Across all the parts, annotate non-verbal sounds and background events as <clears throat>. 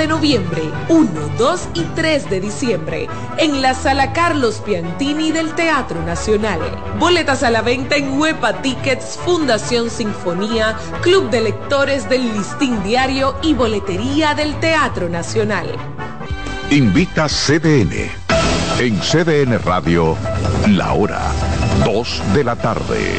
de noviembre, 1, 2 y 3 de diciembre, en la sala Carlos Piantini del Teatro Nacional. Boletas a la venta en Huepa Tickets, Fundación Sinfonía, Club de Lectores del Listín Diario y Boletería del Teatro Nacional. Invita CDN. En CDN Radio, la hora 2 de la tarde.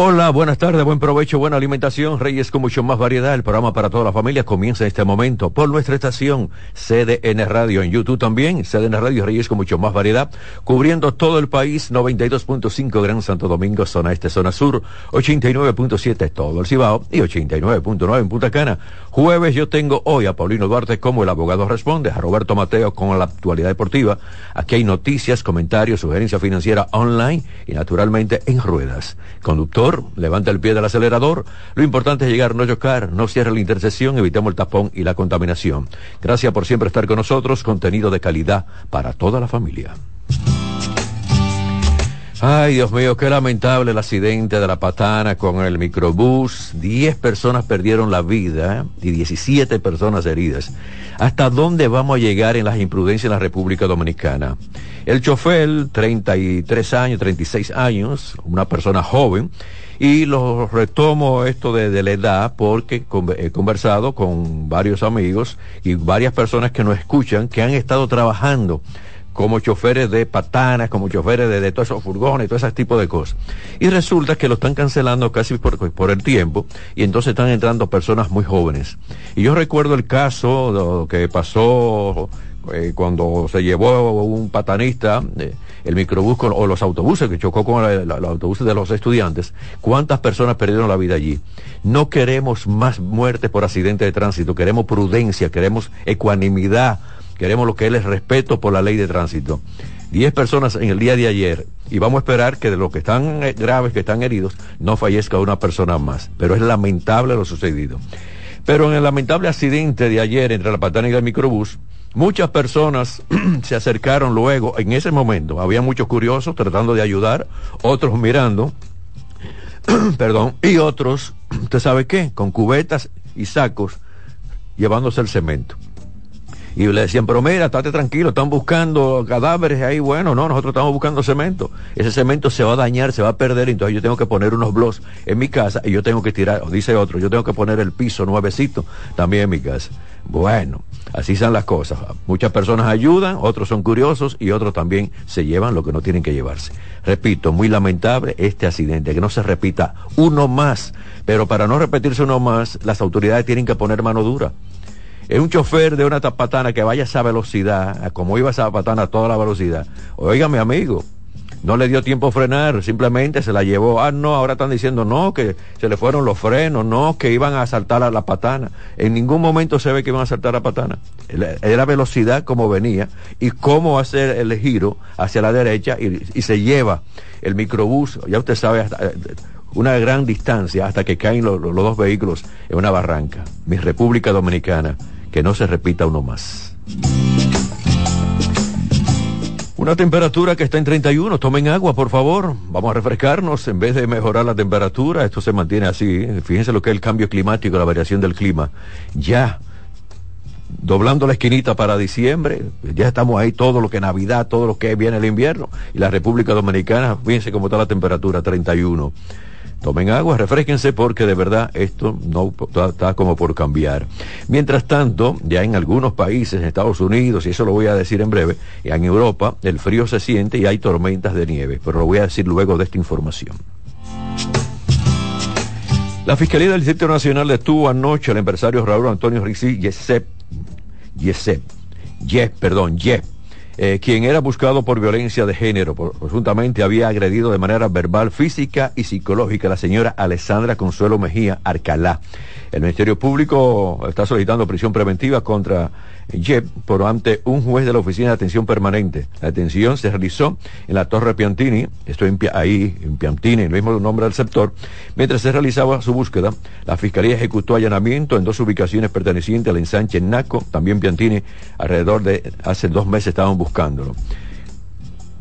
Hola, buenas tardes, buen provecho, buena alimentación. Reyes con mucho más variedad. El programa para toda la familia comienza en este momento por nuestra estación CDN Radio en YouTube también. CDN Radio Reyes con mucho más variedad. Cubriendo todo el país, 92.5 Gran Santo Domingo, zona este, zona sur, 89.7 todo el Cibao y 89.9 en Punta Cana. Jueves yo tengo hoy a Paulino Duarte como el abogado responde, a Roberto Mateo con la actualidad deportiva. Aquí hay noticias, comentarios, sugerencia financiera online y naturalmente en ruedas. Conductor levanta el pie del acelerador. Lo importante es llegar, no chocar, no cierre la intersección, evitemos el tapón y la contaminación. Gracias por siempre estar con nosotros. Contenido de calidad para toda la familia. Ay, Dios mío, qué lamentable el accidente de la patana con el microbús. Diez personas perdieron la vida y 17 personas heridas. ¿Hasta dónde vamos a llegar en las imprudencias en la República Dominicana? El chofer, 33 años, 36 años, una persona joven, y lo retomo esto de, la edad porque he conversado con varios amigos y varias personas que nos escuchan que han estado trabajando como choferes de patanas, como choferes de, todos esos furgones, todo ese tipo de cosas. Y resulta que lo están cancelando casi por, el tiempo y entonces están entrando personas muy jóvenes. Y yo recuerdo el caso que pasó eh, cuando se llevó un patanista, eh, el microbús o los autobuses que chocó con los autobuses de los estudiantes, cuántas personas perdieron la vida allí. No queremos más muertes por accidente de tránsito, queremos prudencia, queremos ecuanimidad Queremos lo que es el respeto por la ley de tránsito. Diez personas en el día de ayer y vamos a esperar que de los que están eh, graves, que están heridos, no fallezca una persona más. Pero es lamentable lo sucedido. Pero en el lamentable accidente de ayer entre la patana y el microbús, muchas personas <clears throat> se acercaron luego, en ese momento, había muchos curiosos tratando de ayudar, otros mirando, <clears throat> perdón, y otros, <clears throat> ¿usted sabe qué? Con cubetas y sacos llevándose el cemento. Y le decían, pero mira, estate tranquilo, están buscando cadáveres ahí. Bueno, no, nosotros estamos buscando cemento. Ese cemento se va a dañar, se va a perder, entonces yo tengo que poner unos blogs en mi casa y yo tengo que tirar, dice otro, yo tengo que poner el piso nuevecito también en mi casa. Bueno, así son las cosas. Muchas personas ayudan, otros son curiosos y otros también se llevan lo que no tienen que llevarse. Repito, muy lamentable este accidente, que no se repita uno más. Pero para no repetirse uno más, las autoridades tienen que poner mano dura es un chofer de una tapatana que vaya a esa velocidad, como iba esa patana a toda la velocidad. Oiga, mi amigo, no le dio tiempo a frenar, simplemente se la llevó. Ah, no, ahora están diciendo no, que se le fueron los frenos, no, que iban a saltar a la patana. En ningún momento se ve que iban a saltar a la patana. Era velocidad como venía y cómo hacer el giro hacia la derecha y, se lleva el microbús, ya usted sabe, eh, una gran distancia hasta que caen los dos vehículos en una barranca. Mi República Dominicana que no se repita uno más. Una temperatura que está en 31, tomen agua por favor, vamos a refrescarnos en vez de mejorar la temperatura, esto se mantiene así, fíjense lo que es el cambio climático, la variación del clima. Ya, doblando la esquinita para diciembre, ya estamos ahí todo lo que Navidad, todo lo que viene el invierno, y la República Dominicana, fíjense cómo está la temperatura, 31. Tomen agua, refresquense porque de verdad esto no está como por cambiar. Mientras tanto, ya en algunos países, en Estados Unidos, y eso lo voy a decir en breve, en Europa el frío se siente y hay tormentas de nieve, pero lo voy a decir luego de esta información. La Fiscalía del Distrito Nacional detuvo anoche al empresario Raúl Antonio Rixi Yesep, Yesep, Yep, perdón, Yep, eh, quien era buscado por violencia de género, presuntamente había agredido de manera verbal, física y psicológica a la señora Alessandra Consuelo Mejía Arcalá. El Ministerio Público está solicitando prisión preventiva contra Jeb por ante un juez de la Oficina de Atención Permanente. La detención se realizó en la Torre Piantini, estoy ahí, en Piantini, el mismo nombre del sector. Mientras se realizaba su búsqueda, la Fiscalía ejecutó allanamiento en dos ubicaciones pertenecientes al ensanche Naco, también Piantini, alrededor de hace dos meses estaban buscándolo.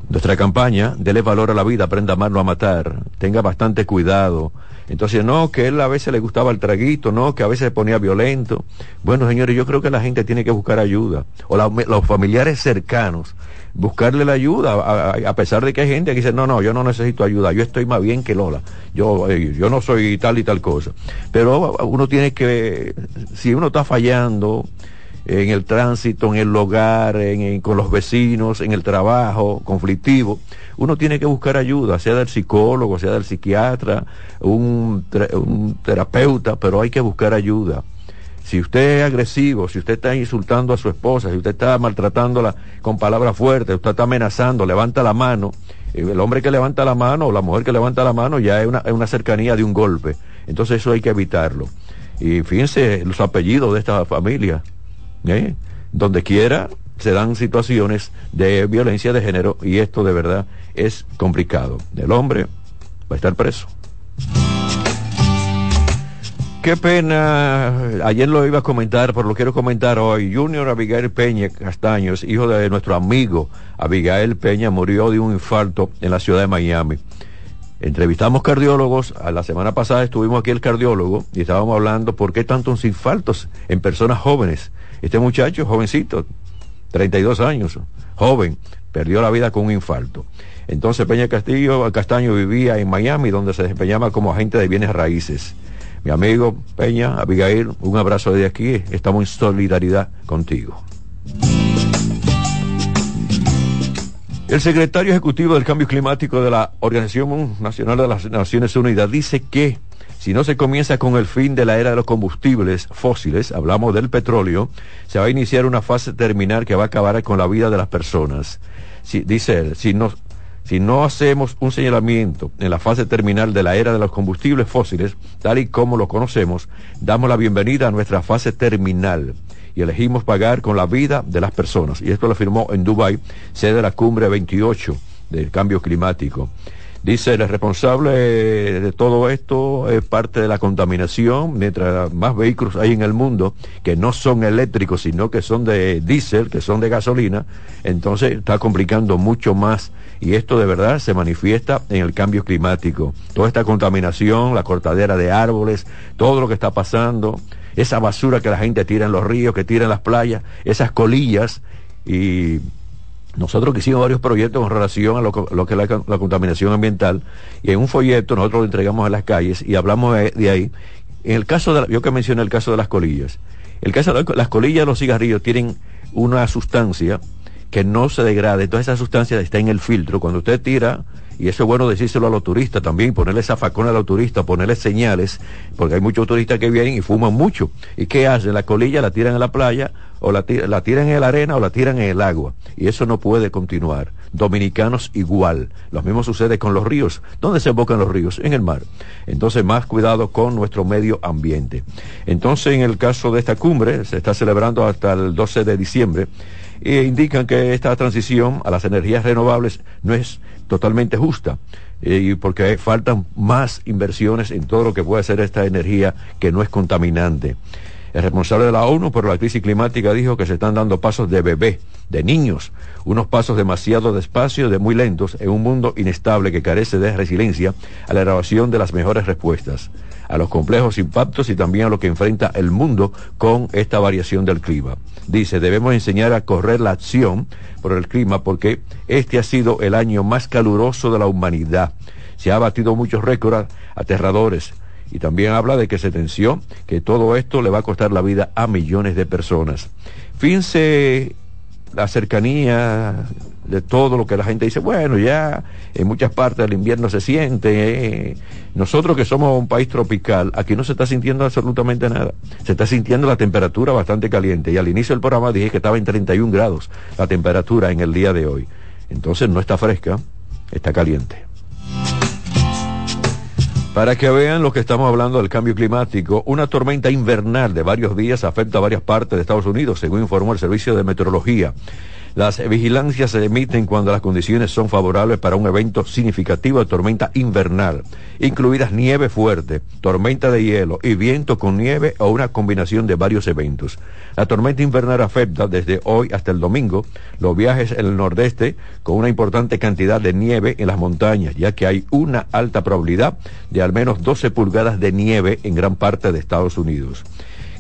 Nuestra campaña, dele valor a la vida, aprenda a amarlo a matar, tenga bastante cuidado, entonces, no, que él a veces le gustaba el traguito, no, que a veces se ponía violento. Bueno, señores, yo creo que la gente tiene que buscar ayuda. O los familiares cercanos, buscarle la ayuda, a, pesar de que hay gente que dice, no, no, yo no necesito ayuda, yo estoy más bien que Lola. Yo, eh, yo no soy tal y tal cosa. Pero uno tiene que, si uno está fallando, en el tránsito, en el hogar, con los vecinos, en el trabajo conflictivo, uno tiene que buscar ayuda, sea del psicólogo, sea del psiquiatra, un, terapeuta, pero hay que buscar ayuda. Si usted es agresivo, si usted está insultando a su esposa, si usted está maltratándola con palabras fuertes, usted está amenazando, levanta la mano, eh, el hombre que levanta la mano o la mujer que levanta la mano ya es una, es una cercanía de un golpe. Entonces eso hay que evitarlo. Y fíjense los apellidos de esta familia. ¿Eh? Donde quiera se dan situaciones de violencia de género y esto de verdad es complicado. El hombre va a estar preso. Qué pena, ayer lo iba a comentar, pero lo quiero comentar hoy. Junior Abigail Peña Castaños, hijo de nuestro amigo Abigail Peña, murió de un infarto en la ciudad de Miami. Entrevistamos cardiólogos, la semana pasada estuvimos aquí el cardiólogo y estábamos hablando por qué tantos infartos en personas jóvenes. Este muchacho, jovencito, 32 años, joven, perdió la vida con un infarto. Entonces Peña Castillo Castaño vivía en Miami, donde se desempeñaba como agente de bienes raíces. Mi amigo Peña, Abigail, un abrazo de aquí, estamos en solidaridad contigo. El secretario ejecutivo del Cambio Climático de la Organización Nacional de las Naciones Unidas dice que si no se comienza con el fin de la era de los combustibles fósiles, hablamos del petróleo, se va a iniciar una fase terminal que va a acabar con la vida de las personas. Si, dice él, si no, si no hacemos un señalamiento en la fase terminal de la era de los combustibles fósiles, tal y como lo conocemos, damos la bienvenida a nuestra fase terminal y elegimos pagar con la vida de las personas. Y esto lo afirmó en Dubái, sede de la cumbre 28 del cambio climático. Dice, el responsable de todo esto es parte de la contaminación, mientras más vehículos hay en el mundo que no son eléctricos, sino que son de diésel, que son de gasolina, entonces está complicando mucho más y esto de verdad se manifiesta en el cambio climático. Toda esta contaminación, la cortadera de árboles, todo lo que está pasando, esa basura que la gente tira en los ríos, que tira en las playas, esas colillas y nosotros hicimos varios proyectos con relación a lo, que es la, contaminación ambiental y en un folleto nosotros lo entregamos a las calles y hablamos de, ahí. En el caso de, yo que mencioné el caso de las colillas, el caso de las colillas de los cigarrillos tienen una sustancia que no se degrade, toda esa sustancia está en el filtro. Cuando usted tira y eso es bueno decírselo a los turistas también, ponerle esa facona a los turistas, ponerle señales, porque hay muchos turistas que vienen y fuman mucho. ¿Y qué hacen? La colilla la tiran en la playa, o la, la tiran en la arena, o la tiran en el agua. Y eso no puede continuar. Dominicanos igual. Lo mismo sucede con los ríos. ¿Dónde se embocan los ríos? En el mar. Entonces, más cuidado con nuestro medio ambiente. Entonces, en el caso de esta cumbre, se está celebrando hasta el 12 de diciembre, e indican que esta transición a las energías renovables no es totalmente justa, eh, porque faltan más inversiones en todo lo que puede ser esta energía que no es contaminante. El responsable de la ONU por la crisis climática dijo que se están dando pasos de bebé, de niños, unos pasos demasiado despacio, de muy lentos, en un mundo inestable que carece de resiliencia a la elaboración de las mejores respuestas a los complejos impactos y también a lo que enfrenta el mundo con esta variación del clima. Dice, debemos enseñar a correr la acción por el clima porque este ha sido el año más caluroso de la humanidad. Se ha batido muchos récords aterradores y también habla de que se tensió que todo esto le va a costar la vida a millones de personas. Fíjense la cercanía de todo lo que la gente dice, bueno, ya en muchas partes del invierno se siente. Eh, nosotros que somos un país tropical, aquí no se está sintiendo absolutamente nada. Se está sintiendo la temperatura bastante caliente. Y al inicio del programa dije que estaba en 31 grados la temperatura en el día de hoy. Entonces no está fresca, está caliente. Para que vean lo que estamos hablando del cambio climático, una tormenta invernal de varios días afecta a varias partes de Estados Unidos, según informó el Servicio de Meteorología. Las vigilancias se emiten cuando las condiciones son favorables para un evento significativo de tormenta invernal, incluidas nieve fuerte, tormenta de hielo y viento con nieve o una combinación de varios eventos. La tormenta invernal afecta desde hoy hasta el domingo los viajes en el nordeste con una importante cantidad de nieve en las montañas, ya que hay una alta probabilidad de al menos 12 pulgadas de nieve en gran parte de Estados Unidos.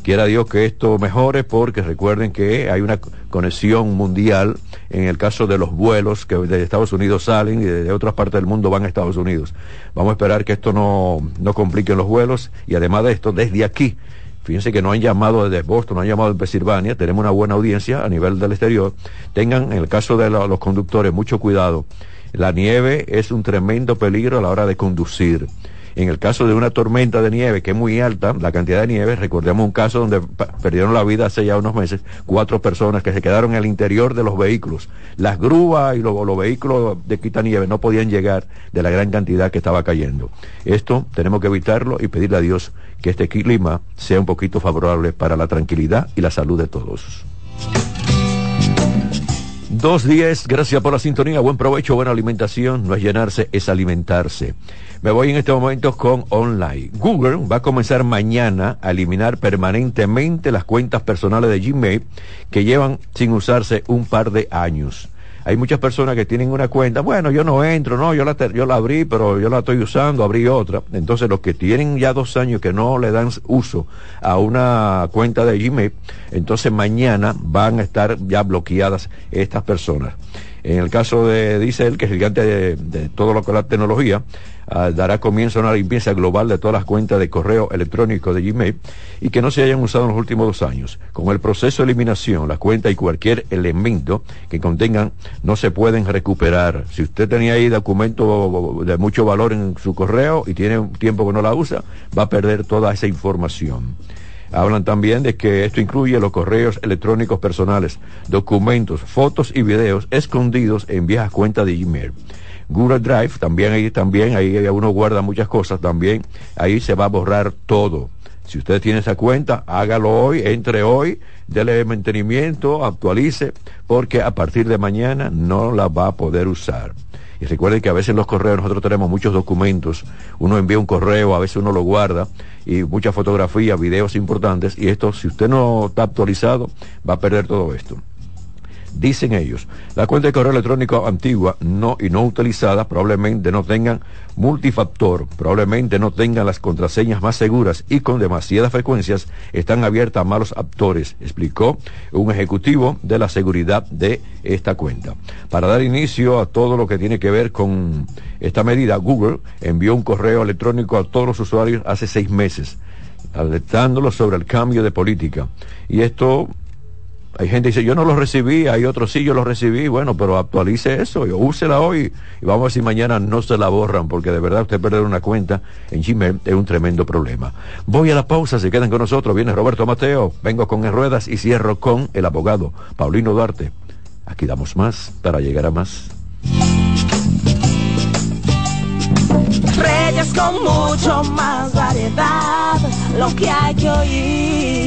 Quiera Dios que esto mejore porque recuerden que hay una conexión mundial en el caso de los vuelos que de Estados Unidos salen y de otras partes del mundo van a Estados Unidos. Vamos a esperar que esto no, no complique los vuelos y además de esto, desde aquí, fíjense que no han llamado desde Boston, no han llamado de Pensilvania, tenemos una buena audiencia a nivel del exterior. Tengan, en el caso de los conductores, mucho cuidado. La nieve es un tremendo peligro a la hora de conducir. En el caso de una tormenta de nieve que es muy alta, la cantidad de nieve, recordemos un caso donde perdieron la vida hace ya unos meses, cuatro personas que se quedaron en el interior de los vehículos. Las grúas y los, los vehículos de quitanieve no podían llegar de la gran cantidad que estaba cayendo. Esto tenemos que evitarlo y pedirle a Dios que este clima sea un poquito favorable para la tranquilidad y la salud de todos. Dos días, gracias por la sintonía, buen provecho, buena alimentación, no es llenarse, es alimentarse. Me voy en este momento con online. Google va a comenzar mañana a eliminar permanentemente las cuentas personales de Gmail que llevan sin usarse un par de años. Hay muchas personas que tienen una cuenta, bueno, yo no entro, no, yo la, yo la abrí, pero yo la estoy usando, abrí otra. Entonces, los que tienen ya dos años que no le dan uso a una cuenta de Gmail, entonces mañana van a estar ya bloqueadas estas personas. En el caso de, dice él, que es gigante de, de todo lo que la tecnología, Ah, dará comienzo a una limpieza global de todas las cuentas de correo electrónico de Gmail y que no se hayan usado en los últimos dos años. Con el proceso de eliminación, las cuentas y cualquier elemento que contengan no se pueden recuperar. Si usted tenía ahí documentos de mucho valor en su correo y tiene tiempo que no la usa, va a perder toda esa información. Hablan también de que esto incluye los correos electrónicos personales, documentos, fotos y videos escondidos en viejas cuentas de Gmail. Google Drive, también ahí, también ahí uno guarda muchas cosas, también ahí se va a borrar todo. Si usted tiene esa cuenta, hágalo hoy, entre hoy, déle mantenimiento, actualice, porque a partir de mañana no la va a poder usar. Y recuerden que a veces los correos nosotros tenemos muchos documentos, uno envía un correo, a veces uno lo guarda, y muchas fotografías, videos importantes, y esto, si usted no está actualizado, va a perder todo esto. Dicen ellos, la cuenta de correo electrónico antigua no y no utilizada probablemente no tengan multifactor, probablemente no tengan las contraseñas más seguras y con demasiadas frecuencias están abiertas a malos actores, explicó un ejecutivo de la seguridad de esta cuenta. Para dar inicio a todo lo que tiene que ver con esta medida, Google envió un correo electrónico a todos los usuarios hace seis meses alertándolos sobre el cambio de política. Y esto hay gente que dice, yo no lo recibí, hay otros sí, yo lo recibí, bueno, pero actualice eso, úsela hoy y vamos a ver si mañana no se la borran, porque de verdad usted perder una cuenta en Gmail es un tremendo problema. Voy a la pausa, se quedan con nosotros, viene Roberto Mateo, vengo con en ruedas y cierro con el abogado Paulino Duarte. Aquí damos más para llegar a más. Reyes con mucho más variedad, lo que hay que oír.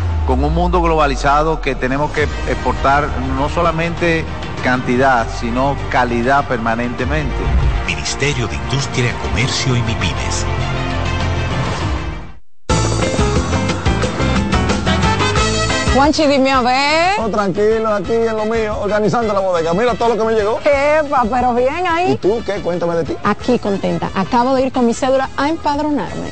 con un mundo globalizado que tenemos que exportar no solamente cantidad, sino calidad permanentemente. Ministerio de Industria, Comercio y MIPIMES. Juanchi, dime a ver. Oh, tranquilo, aquí en lo mío, organizando la bodega. Mira todo lo que me llegó. Epa, pero bien ahí. ¿Y tú qué? Cuéntame de ti. Aquí contenta. Acabo de ir con mi cédula a empadronarme.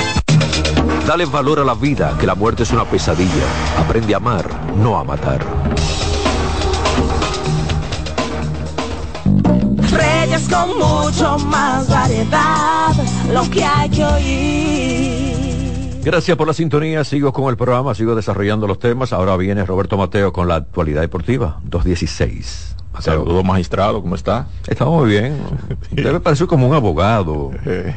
Dale valor a la vida, que la muerte es una pesadilla. Aprende a amar, no a matar. Reyes con mucho más variedad, lo que hay que oír. Gracias por la sintonía. Sigo con el programa, sigo desarrollando los temas. Ahora viene Roberto Mateo con la actualidad deportiva, 216. Saludos, magistrado, ¿cómo está? Está muy bien. <laughs> Debe parecer como un abogado. Eh,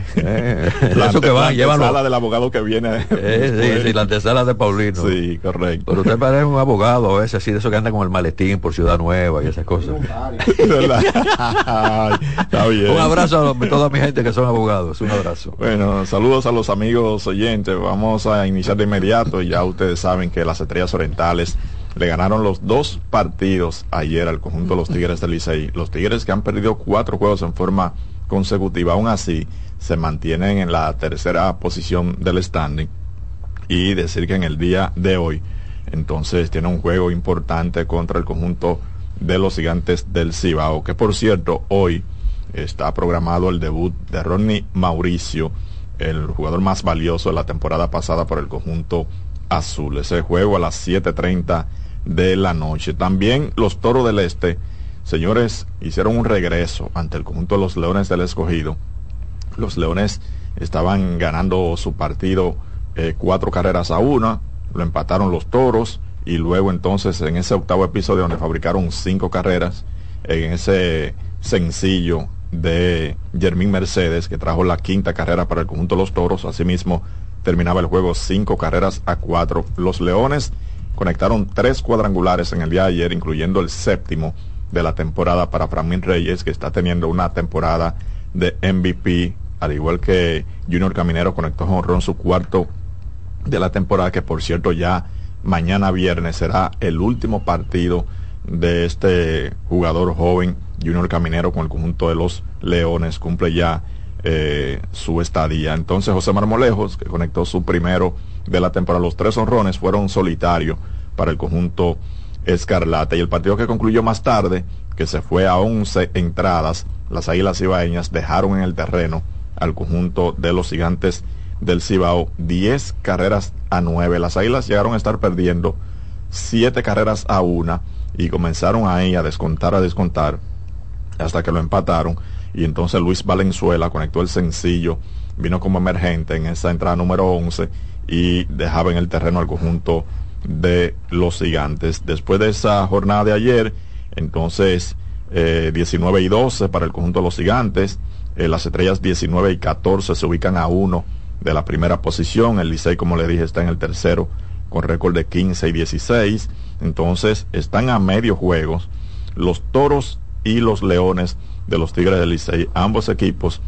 la <laughs> eso que va, la antesala del abogado que viene. Eh, sí, sí, la antesala de Paulino. Sí, correcto. Pero usted parece un abogado a veces, así de eso que anda con el maletín por Ciudad Nueva y esas cosas. <laughs> ¿Verdad? Ay, está bien. Un abrazo a toda mi gente que son abogados. Un abrazo. Bueno, saludos a los amigos oyentes. Vamos a iniciar de inmediato. Ya ustedes saben que las estrellas orientales le ganaron los dos partidos ayer al conjunto de los Tigres del Licey. Los Tigres que han perdido cuatro juegos en forma consecutiva, aún así se mantienen en la tercera posición del standing. Y decir que en el día de hoy, entonces tiene un juego importante contra el conjunto de los gigantes del Cibao, que por cierto, hoy está programado el debut de Ronnie Mauricio, el jugador más valioso de la temporada pasada por el conjunto azul. Ese juego a las 7.30 de la noche. También los Toros del Este, señores, hicieron un regreso ante el conjunto de los Leones del Escogido. Los Leones estaban ganando su partido eh, cuatro carreras a una, lo empataron los Toros y luego entonces en ese octavo episodio donde fabricaron cinco carreras, en ese sencillo de Jermín Mercedes que trajo la quinta carrera para el conjunto de los Toros, asimismo terminaba el juego cinco carreras a cuatro. Los Leones conectaron tres cuadrangulares en el día de ayer, incluyendo el séptimo de la temporada para Framín Reyes, que está teniendo una temporada de MVP, al igual que Junior Caminero conectó con su cuarto de la temporada, que por cierto ya mañana viernes será el último partido de este jugador joven, Junior Caminero, con el conjunto de los Leones, cumple ya eh, su estadía. Entonces José Marmolejos, que conectó su primero de la temporada, los tres honrones fueron solitarios para el conjunto Escarlata. Y el partido que concluyó más tarde, que se fue a 11 entradas, las Águilas Cibaeñas dejaron en el terreno al conjunto de los gigantes del Cibao 10 carreras a 9. Las Águilas llegaron a estar perdiendo siete carreras a una y comenzaron ahí a descontar, a descontar, hasta que lo empataron. Y entonces Luis Valenzuela conectó el sencillo, vino como emergente en esa entrada número 11 y dejaba en el terreno al conjunto de los gigantes. Después de esa jornada de ayer, entonces 19 eh, y 12 para el conjunto de los gigantes, eh, las estrellas 19 y 14 se ubican a uno de la primera posición, el Licey como le dije está en el tercero con récord de 15 y 16, entonces están a medio juegos los toros y los leones de los Tigres del Licey, ambos equipos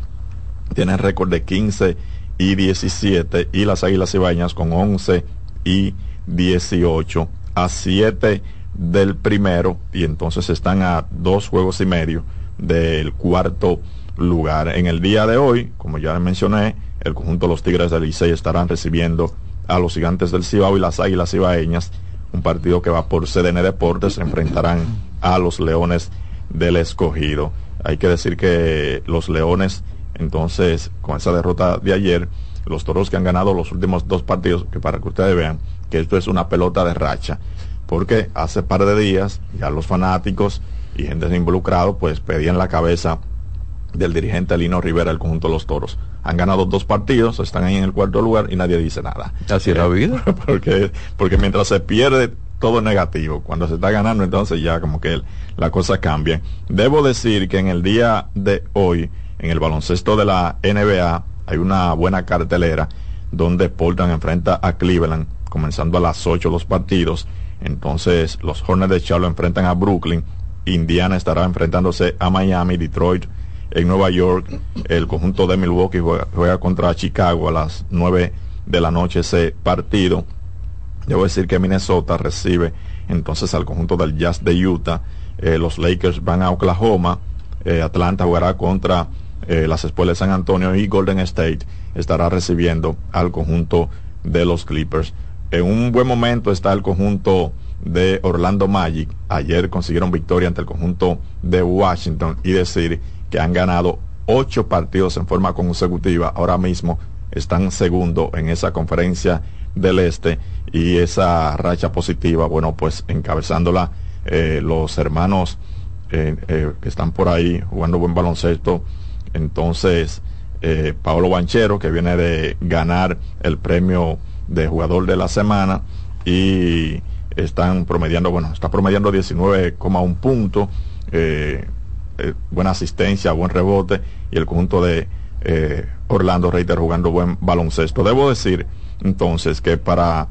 tienen récord de 15 y 17 y las Águilas Ibañas con 11 y 18 a 7 del primero y entonces están a dos juegos y medio del cuarto lugar. En el día de hoy, como ya mencioné, el conjunto de los Tigres del Licey estarán recibiendo a los gigantes del Cibao y las Águilas Ibaeñas, un partido que va por CDN Deportes, se enfrentarán a los Leones del Escogido. Hay que decir que los Leones, entonces, con esa derrota de ayer, los toros que han ganado los últimos dos partidos, que para que ustedes vean que esto es una pelota de racha, porque hace par de días ya los fanáticos y gente involucrada pues pedían la cabeza del dirigente Lino Rivera del conjunto de los toros. Han ganado dos partidos, están ahí en el cuarto lugar y nadie dice nada. Así es la vida. <laughs> Porque, porque mientras se pierde todo negativo. Cuando se está ganando, entonces ya como que la cosa cambia. Debo decir que en el día de hoy, en el baloncesto de la NBA, hay una buena cartelera donde Portland enfrenta a Cleveland, comenzando a las 8 los partidos. Entonces los Hornets de Charlotte enfrentan a Brooklyn, Indiana estará enfrentándose a Miami, Detroit en Nueva York, el conjunto de Milwaukee juega, contra Chicago a las 9 de la noche ese partido. Debo decir que Minnesota recibe entonces al conjunto del Jazz de Utah. Eh, los Lakers van a Oklahoma. Eh, Atlanta jugará contra eh, las Espuelas de San Antonio y Golden State estará recibiendo al conjunto de los Clippers. En un buen momento está el conjunto de Orlando Magic. Ayer consiguieron victoria ante el conjunto de Washington y decir que han ganado ocho partidos en forma consecutiva. Ahora mismo están segundo en esa conferencia del Este y esa racha positiva, bueno, pues encabezándola eh, los hermanos eh, eh, que están por ahí jugando buen baloncesto. Entonces, Paolo Banchero, que viene de ganar el premio de jugador de la semana y están promediando, bueno, está promediando 19,1 puntos, buena asistencia, buen rebote y el conjunto de Orlando Reiter jugando buen baloncesto. Debo decir entonces que para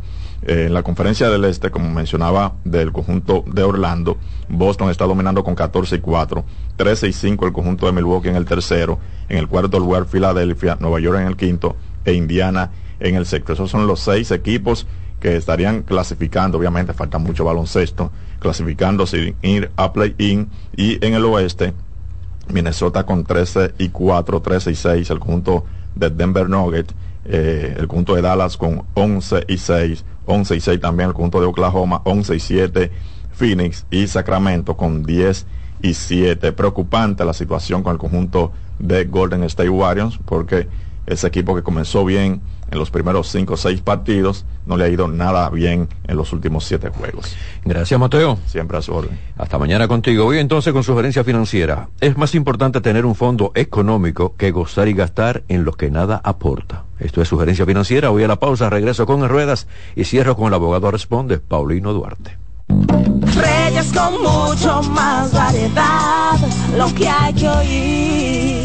en la conferencia del Este, como mencionaba, del conjunto de Orlando, Boston está dominando con 14 y 4, 13 y 5 el conjunto de Milwaukee en el tercero, en el cuarto lugar Filadelfia, Nueva York en el quinto e Indiana en el sexto. Esos son los seis equipos que estarían clasificando, obviamente falta mucho baloncesto, clasificando sin ir a play-in y en el oeste Minnesota con 13 y 4, 13 y 6, el conjunto de Denver Nuggets, eh, el conjunto de Dallas con 11 y 6, 11 y 6 también el conjunto de Oklahoma, 11 y 7 Phoenix y Sacramento con 10 y 7. Preocupante la situación con el conjunto de Golden State Warriors porque ese equipo que comenzó bien en los primeros cinco o seis partidos, no le ha ido nada bien en los últimos siete juegos. Gracias, Mateo. Siempre a su orden. Hasta mañana contigo. Hoy entonces con sugerencia financiera. Es más importante tener un fondo económico que gozar y gastar en lo que nada aporta. Esto es sugerencia financiera. Voy a la pausa, regreso con ruedas y cierro con el abogado responde, Paulino Duarte. Reyes con mucho más variedad, lo que hay que oír.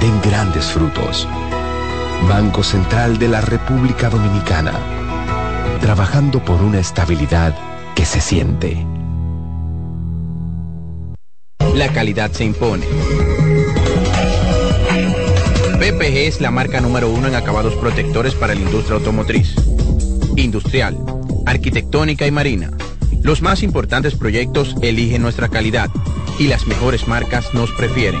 den grandes frutos. Banco Central de la República Dominicana, trabajando por una estabilidad que se siente. La calidad se impone. PPG es la marca número uno en acabados protectores para la industria automotriz, industrial, arquitectónica y marina. Los más importantes proyectos eligen nuestra calidad y las mejores marcas nos prefieren.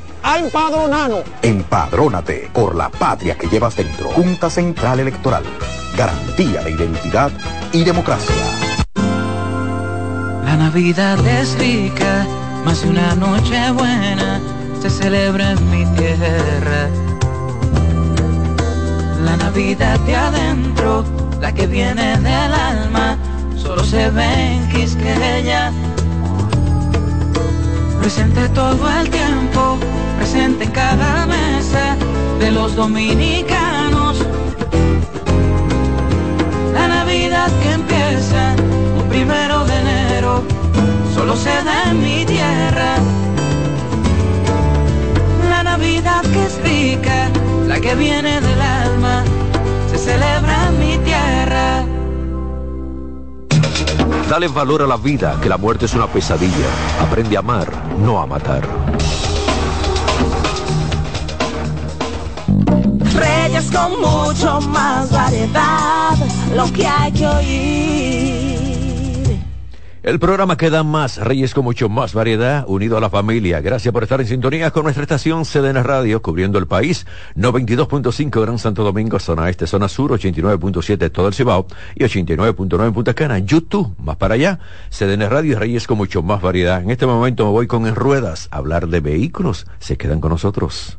a empadronarnos. Empadrónate por la patria que llevas dentro. Junta Central Electoral. Garantía de identidad y democracia. La Navidad es rica, más de una noche buena se celebra en mi tierra. La Navidad de adentro, la que viene del alma, solo se ve en Quisqueya. Presente todo el tiempo, dominicanos. La Navidad que empieza un primero de enero, solo se da en mi tierra. La Navidad que es rica, la que viene del alma, se celebra en mi tierra. Dale valor a la vida, que la muerte es una pesadilla. Aprende a amar, no a matar. Con mucho más variedad, lo que hay que oír. El programa que da más, Reyes con mucho más variedad, unido a la familia. Gracias por estar en sintonía con nuestra estación CDN Radio, cubriendo el país. 92.5 Gran Santo Domingo, zona este, zona sur, 89.7 todo el Cibao y 89.9 Punta Cana. YouTube, más para allá. CDN Radio y Reyes con mucho más variedad. En este momento me voy con En Ruedas a hablar de vehículos. Se quedan con nosotros.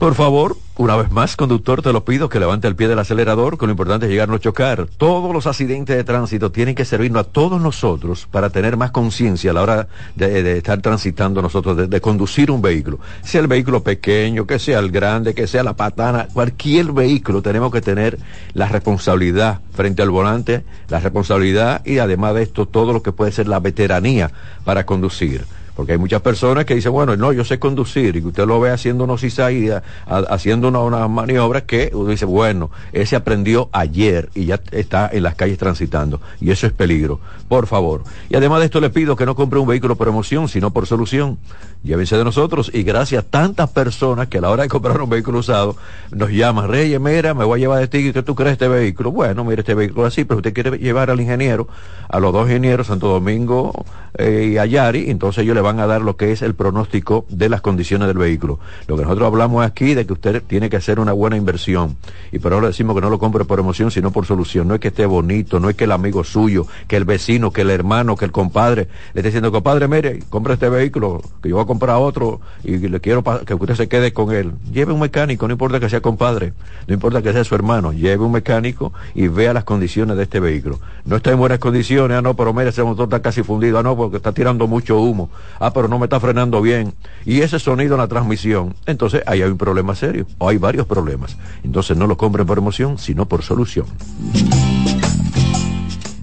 Por favor, una vez más, conductor, te lo pido que levante el pie del acelerador, que lo importante es llegar a no chocar. Todos los accidentes de tránsito tienen que servirnos a todos nosotros para tener más conciencia a la hora de, estar transitando nosotros, de, de, conducir un vehículo. Sea el vehículo pequeño, que sea el grande, que sea la patana, cualquier vehículo tenemos que tener la responsabilidad frente al volante, la responsabilidad y además de esto todo lo que puede ser la veteranía para conducir. Porque hay muchas personas que dicen, bueno, no, yo sé conducir, y usted lo ve haciendo unos cizaídas, haciendo unas una maniobras que uno dice, bueno, ese aprendió ayer y ya está en las calles transitando. Y eso es peligro. Por favor. Y además de esto le pido que no compre un vehículo por emoción, sino por solución. Llévense de nosotros y gracias a tantas personas que a la hora de comprar un vehículo usado nos llaman, Reyes, mira, me voy a llevar de ti, ¿qué tú crees este vehículo? Bueno, mire este vehículo así, pero usted quiere llevar al ingeniero, a los dos ingenieros, Santo Domingo eh, y Ayari, entonces ellos le van a dar lo que es el pronóstico de las condiciones del vehículo. Lo que nosotros hablamos aquí de que usted tiene que hacer una buena inversión. Y por ahora decimos que no lo compre por emoción, sino por solución. No es que esté bonito, no es que el amigo suyo, que el vecino, que el hermano, que el compadre le esté diciendo, compadre, mire, compra este vehículo, que yo voy a comprar otro y le quiero que usted se quede con él. Lleve un mecánico, no importa que sea compadre, no importa que sea su hermano, lleve un mecánico y vea las condiciones de este vehículo. No está en buenas condiciones, ah, no, pero mire, ese motor está casi fundido, ah, no, porque está tirando mucho humo, ah, pero no me está frenando bien. Y ese sonido en la transmisión, entonces ahí hay un problema serio, o hay varios problemas. Entonces no lo compren por emoción, sino por solución.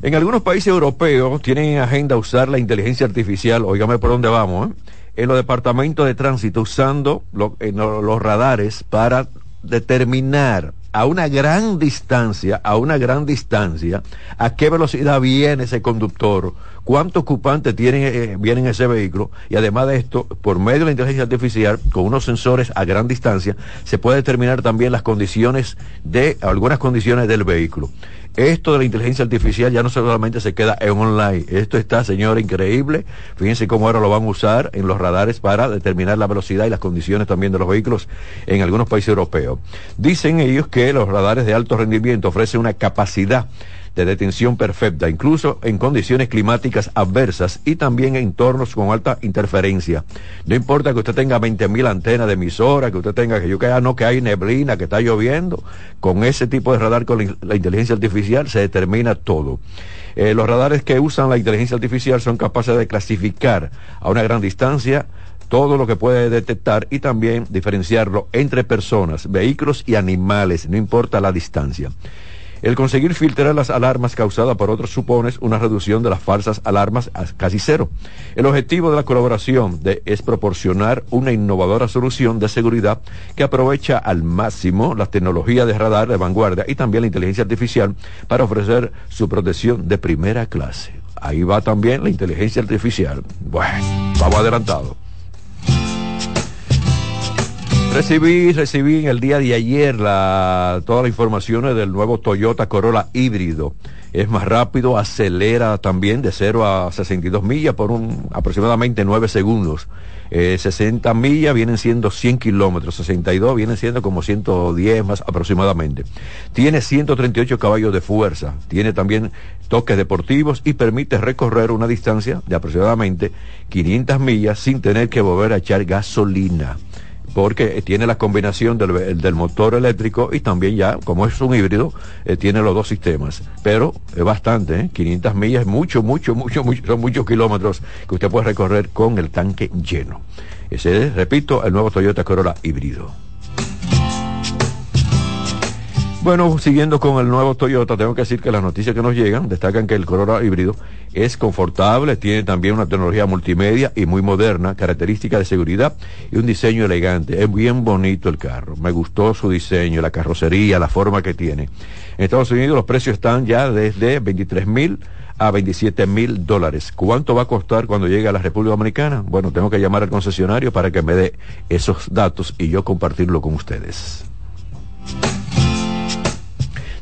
En algunos países europeos tienen en agenda usar la inteligencia artificial, oígame por dónde vamos, ¿eh? en los departamentos de tránsito usando lo, los radares para determinar a una gran distancia, a una gran distancia, a qué velocidad viene ese conductor, cuántos ocupantes tienen, eh, en ese vehículo y además de esto, por medio de la inteligencia artificial, con unos sensores a gran distancia, se puede determinar también las condiciones de, algunas condiciones del vehículo. Esto de la inteligencia artificial ya no solamente se queda en online, esto está, señor, increíble. Fíjense cómo ahora lo van a usar en los radares para determinar la velocidad y las condiciones también de los vehículos en algunos países europeos. Dicen ellos que los radares de alto rendimiento ofrecen una capacidad de detención perfecta, incluso en condiciones climáticas adversas y también en entornos con alta interferencia. No importa que usted tenga 20.000 antenas de emisora, que usted tenga que yo que no que hay neblina, que está lloviendo, con ese tipo de radar con la, inteligencia artificial se determina todo. Eh, los radares que usan la inteligencia artificial son capaces de clasificar a una gran distancia todo lo que puede detectar y también diferenciarlo entre personas, vehículos y animales, no importa la distancia. El conseguir filtrar las alarmas causadas por otros supone una reducción de las falsas alarmas a casi cero. El objetivo de la colaboración es proporcionar una innovadora solución de seguridad que aprovecha al máximo las tecnologías de radar de vanguardia y también la inteligencia artificial para ofrecer su protección de primera clase. Ahí va también la inteligencia artificial. Bueno, vamos adelantado. Recibí, recibí en el día de ayer la, todas las informaciones del nuevo Toyota Corolla híbrido. Es más rápido, acelera también de 0 a 62 millas por un, aproximadamente 9 segundos. 60 eh, millas vienen siendo 100 kilómetros, 62 vienen siendo como 110 más aproximadamente. Tiene 138 caballos de fuerza, tiene también toques deportivos y permite recorrer una distancia de aproximadamente 500 millas sin tener que volver a echar gasolina porque tiene la combinación del, motor eléctrico y también ya, como es un híbrido, eh, tiene los dos sistemas. Pero es bastante, ¿eh? 500 millas mucho, mucho, mucho, mucho, son muchos kilómetros que usted puede recorrer con el tanque lleno. Ese es, repito, el nuevo Toyota Corolla híbrido. Bueno, siguiendo con el nuevo Toyota, tengo que decir que las noticias que nos llegan destacan que el Corolla híbrido es confortable, tiene también una tecnología multimedia y muy moderna, características de seguridad y un diseño elegante. Es bien bonito el carro, me gustó su diseño, la carrocería, la forma que tiene. En Estados Unidos los precios están ya desde 23 mil a 27 mil dólares. ¿Cuánto va a costar cuando llegue a la República Dominicana? Bueno, tengo que llamar al concesionario para que me dé esos datos y yo compartirlo con ustedes.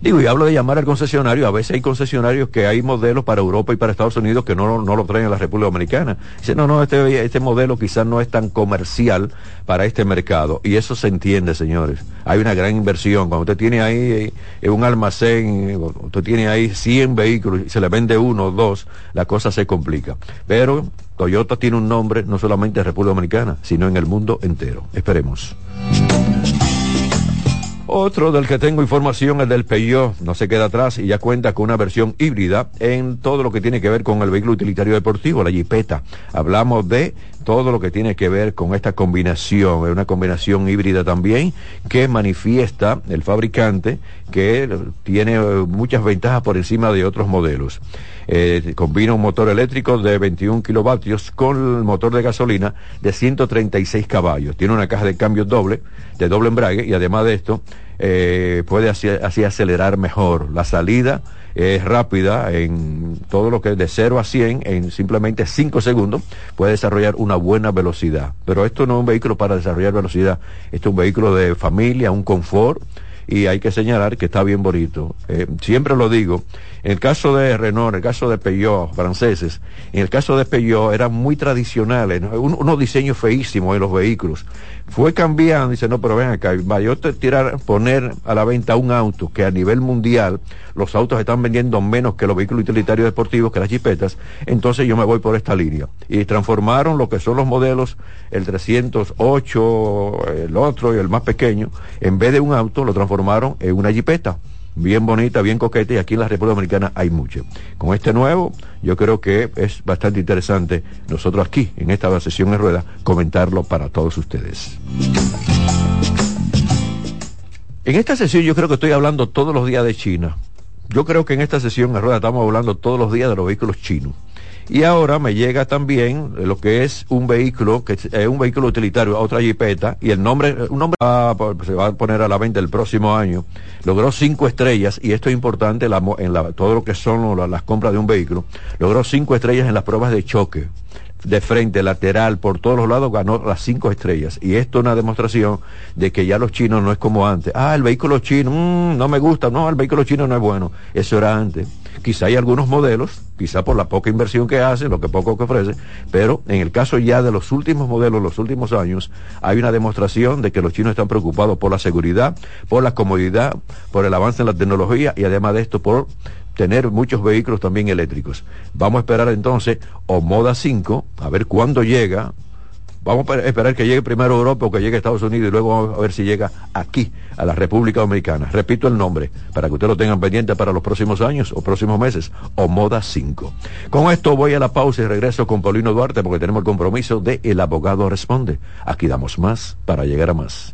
Digo, y hablo de llamar al concesionario, a veces hay concesionarios que hay modelos para Europa y para Estados Unidos que no, no lo traen a la República Dominicana. Dice, no, no, este, este modelo quizás no es tan comercial para este mercado. Y eso se entiende, señores. Hay una gran inversión. Cuando usted tiene ahí eh, un almacén, usted tiene ahí 100 vehículos y se le vende uno o dos, la cosa se complica. Pero Toyota tiene un nombre no solamente en República Dominicana, sino en el mundo entero. Esperemos. Otro del que tengo información es del Peugeot, no se queda atrás y ya cuenta con una versión híbrida en todo lo que tiene que ver con el vehículo utilitario deportivo, la Jeepeta. Hablamos de todo lo que tiene que ver con esta combinación, es una combinación híbrida también que manifiesta el fabricante que tiene muchas ventajas por encima de otros modelos. Eh, combina un motor eléctrico de 21 kilovatios con el motor de gasolina de 136 caballos. Tiene una caja de cambio doble, de doble embrague y además de esto eh, puede así, acelerar mejor. La salida es rápida en todo lo que es de 0 a 100 en simplemente 5 segundos. Puede desarrollar una buena velocidad. Pero esto no es un vehículo para desarrollar velocidad. Esto es un vehículo de familia, un confort y hay que señalar que está bien bonito. Eh, siempre lo digo, en el caso de Renault, en el caso de Peugeot, franceses, en el caso de Peugeot eran muy tradicionales, unos diseños feísimos en los vehículos. Fue cambiando, dice, no, pero ven acá, yo te tirar, poner a la venta un auto que a nivel mundial los autos están vendiendo menos que los vehículos utilitarios deportivos, que las jipetas, entonces yo me voy por esta línea. Y transformaron lo que son los modelos, el 308, el otro y el más pequeño, en vez de un auto, lo transformaron en una jipeta bien bonita, bien coqueta y aquí en la República Dominicana hay mucho. Con este nuevo, yo creo que es bastante interesante nosotros aquí, en esta sesión en rueda, comentarlo para todos ustedes. En esta sesión yo creo que estoy hablando todos los días de China. Yo creo que en esta sesión en rueda estamos hablando todos los días de los vehículos chinos. Y ahora me llega también lo que es un vehículo, que es un vehículo utilitario, otra jipeta, y el nombre, un nombre se va a poner a la venta el próximo año. Logró cinco estrellas, y esto es importante en la, todo lo que son las compras de un vehículo. Logró cinco estrellas en las pruebas de choque de frente, lateral, por todos los lados, ganó las cinco estrellas. Y esto es una demostración de que ya los chinos no es como antes. Ah, el vehículo chino, mm, no me gusta. No, el vehículo chino no es bueno. Eso era antes. Quizá hay algunos modelos, quizá por la poca inversión que hacen, lo que poco que ofrece, pero en el caso ya de los últimos modelos, los últimos años, hay una demostración de que los chinos están preocupados por la seguridad, por la comodidad, por el avance en la tecnología y además de esto por tener muchos vehículos también eléctricos. Vamos a esperar entonces o Moda 5, a ver cuándo llega. Vamos a esperar que llegue primero a Europa o que llegue a Estados Unidos y luego vamos a ver si llega aquí, a la República Dominicana. Repito el nombre, para que ustedes lo tengan pendiente para los próximos años o próximos meses, o Moda 5. Con esto voy a la pausa y regreso con Paulino Duarte porque tenemos el compromiso de El Abogado Responde. Aquí damos más para llegar a más.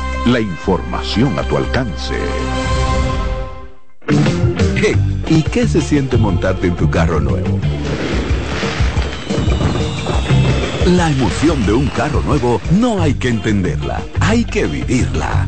la información a tu alcance. ¿Y qué se siente montarte en tu carro nuevo? La emoción de un carro nuevo no hay que entenderla, hay que vivirla.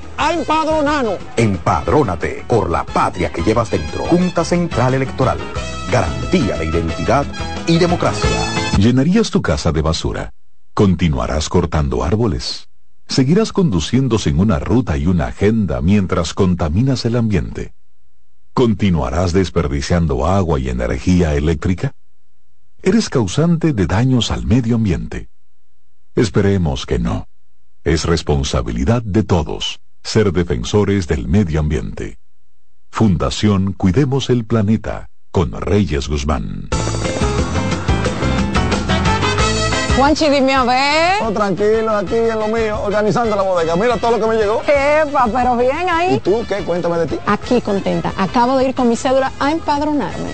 a empadronarnos. Empadrónate por la patria que llevas dentro. Junta Central Electoral. Garantía de identidad y democracia. ¿Llenarías tu casa de basura? ¿Continuarás cortando árboles? ¿Seguirás conduciendo en una ruta y una agenda mientras contaminas el ambiente? ¿Continuarás desperdiciando agua y energía eléctrica? Eres causante de daños al medio ambiente. Esperemos que no. Es responsabilidad de todos ser defensores del medio ambiente. Fundación Cuidemos el Planeta con Reyes Guzmán. Juanchi, dime a ver. Oh, tranquilo, aquí en lo mío, organizando la bodega. Mira todo lo que me llegó. Epa, pero bien ahí. ¿Y tú qué? Cuéntame de ti. Aquí contenta. Acabo de ir con mi cédula a empadronarme.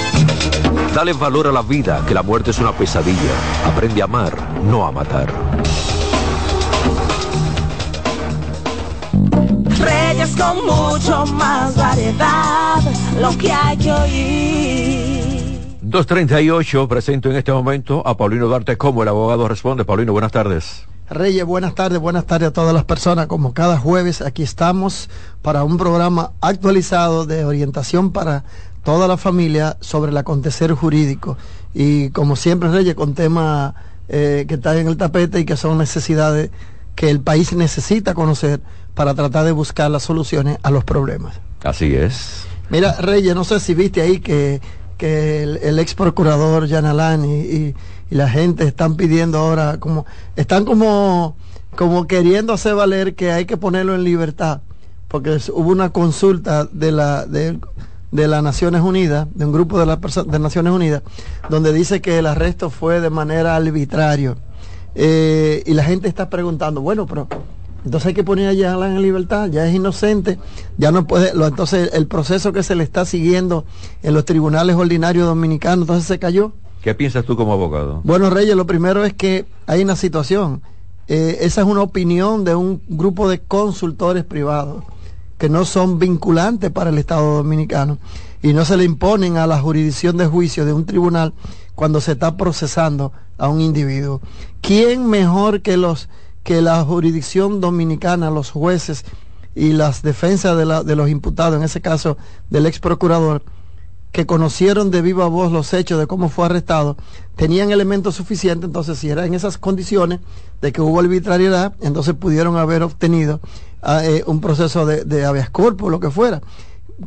Dale valor a la vida, que la muerte es una pesadilla. Aprende a amar, no a matar. Reyes con mucho más variedad, lo que hay que oír. 238, presento en este momento a Paulino Duarte como el abogado responde. Paulino, buenas tardes. Reyes, buenas tardes, buenas tardes a todas las personas. Como cada jueves, aquí estamos para un programa actualizado de orientación para toda la familia sobre el acontecer jurídico. Y como siempre, Reyes, con temas eh, que están en el tapete y que son necesidades que el país necesita conocer para tratar de buscar las soluciones a los problemas. Así es. Mira, Reyes, no sé si viste ahí que, que el, ex procurador Jan y y la gente están pidiendo ahora como están como como queriendo hacer valer que hay que ponerlo en libertad porque hubo una consulta de la de, de las Naciones Unidas, de un grupo de las de Naciones Unidas, donde dice que el arresto fue de manera arbitraria. Eh, y la gente está preguntando, bueno, pero entonces hay que poner allá en libertad, ya es inocente, ya no puede, lo, entonces el proceso que se le está siguiendo en los tribunales ordinarios dominicanos, entonces se cayó. ¿Qué piensas tú como abogado? Bueno, Reyes, lo primero es que hay una situación, eh, esa es una opinión de un grupo de consultores privados que no son vinculantes para el Estado dominicano y no se le imponen a la jurisdicción de juicio de un tribunal cuando se está procesando a un individuo. ¿Quién mejor que los que la jurisdicción dominicana, los jueces y las defensas de, de los imputados, en ese caso del ex procurador, que conocieron de viva voz los hechos de cómo fue arrestado, tenían elementos suficientes, entonces si era en esas condiciones de que hubo arbitrariedad, entonces pudieron haber obtenido ah, eh, un proceso de, de habeas corpus, lo que fuera.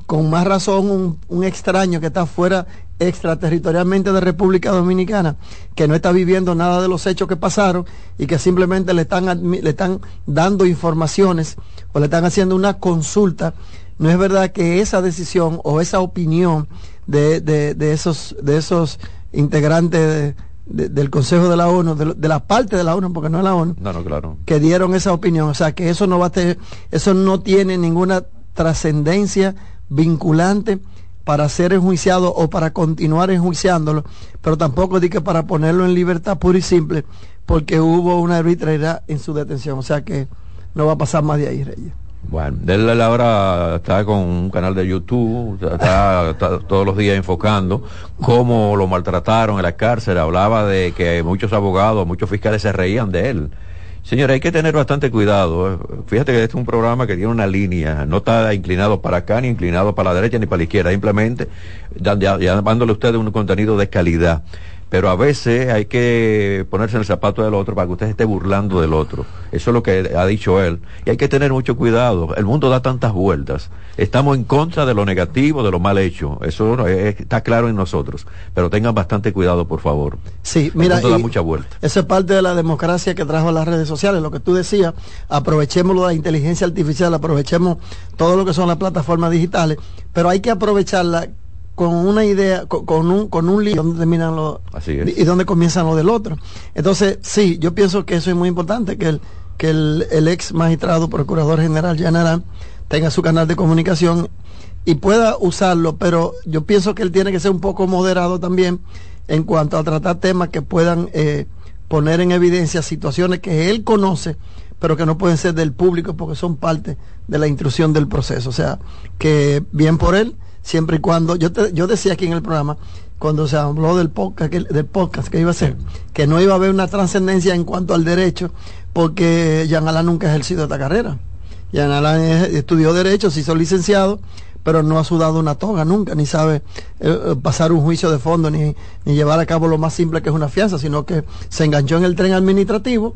Con más razón un, un extraño que está fuera extraterritorialmente de República Dominicana, que no está viviendo nada de los hechos que pasaron y que simplemente le están, le están dando informaciones o le están haciendo una consulta, no es verdad que esa decisión o esa opinión de, de, esos, de esos integrantes del Consejo de la ONU, de, la parte de la ONU, porque no es la ONU, claro. que dieron esa opinión. O sea, que eso no va a tener, eso no tiene ninguna trascendencia vinculante para ser enjuiciado o para continuar enjuiciándolo, pero tampoco di que para ponerlo en libertad pura y simple, porque hubo una arbitrariedad en su detención. O sea que no va a pasar más de ahí, Reyes. Bueno, él ahora está con un canal de YouTube, <laughs> está, todos los días enfocando cómo lo maltrataron en la cárcel, hablaba de que muchos abogados, muchos fiscales se reían de él Señora, hay que tener bastante cuidado. ¿eh? Fíjate que este es un programa que tiene una línea, no está inclinado para acá, ni inclinado para la derecha, ni para la izquierda, simplemente dándole a usted un contenido de calidad pero a veces hay que ponerse en el zapato del otro para que usted esté burlando del otro. Eso es lo que ha dicho él. Y hay que tener mucho cuidado. El mundo da tantas vueltas. Estamos en contra de lo negativo, de lo mal hecho. Eso está claro en nosotros. Pero tengan bastante cuidado, por favor. Sí, mira. Mundo da mucha vuelta. Eso es parte de la democracia que trajo las redes sociales. Lo que tú decías, aprovechemos la inteligencia artificial, aprovechemos todo lo que son las plataformas digitales, pero hay que aprovecharla con una idea, con, un, con un libro donde terminan los y donde comienzan lo del otro. Entonces, sí, yo pienso que eso es muy importante, que el, que el, ex magistrado, procurador general general, tenga su canal de comunicación y pueda usarlo, pero yo pienso que él tiene que ser un poco moderado también en cuanto a tratar temas que puedan eh, poner en evidencia situaciones que él conoce, pero que no pueden ser del público porque son parte de la intrusión del proceso. O sea, que bien por él, siempre y cuando, yo, yo decía aquí en el programa, cuando se habló del podcast, que, del podcast que iba a ser, que no iba a haber una trascendencia en cuanto al derecho, porque Jean Alain nunca ha ejercido esta carrera. Jean Alain estudió derecho, se hizo licenciado, pero no ha sudado una toga nunca, ni sabe eh, eh, pasar un juicio de fondo, ni, ni llevar a cabo lo más simple que es una fianza, sino que se enganchó en el tren administrativo,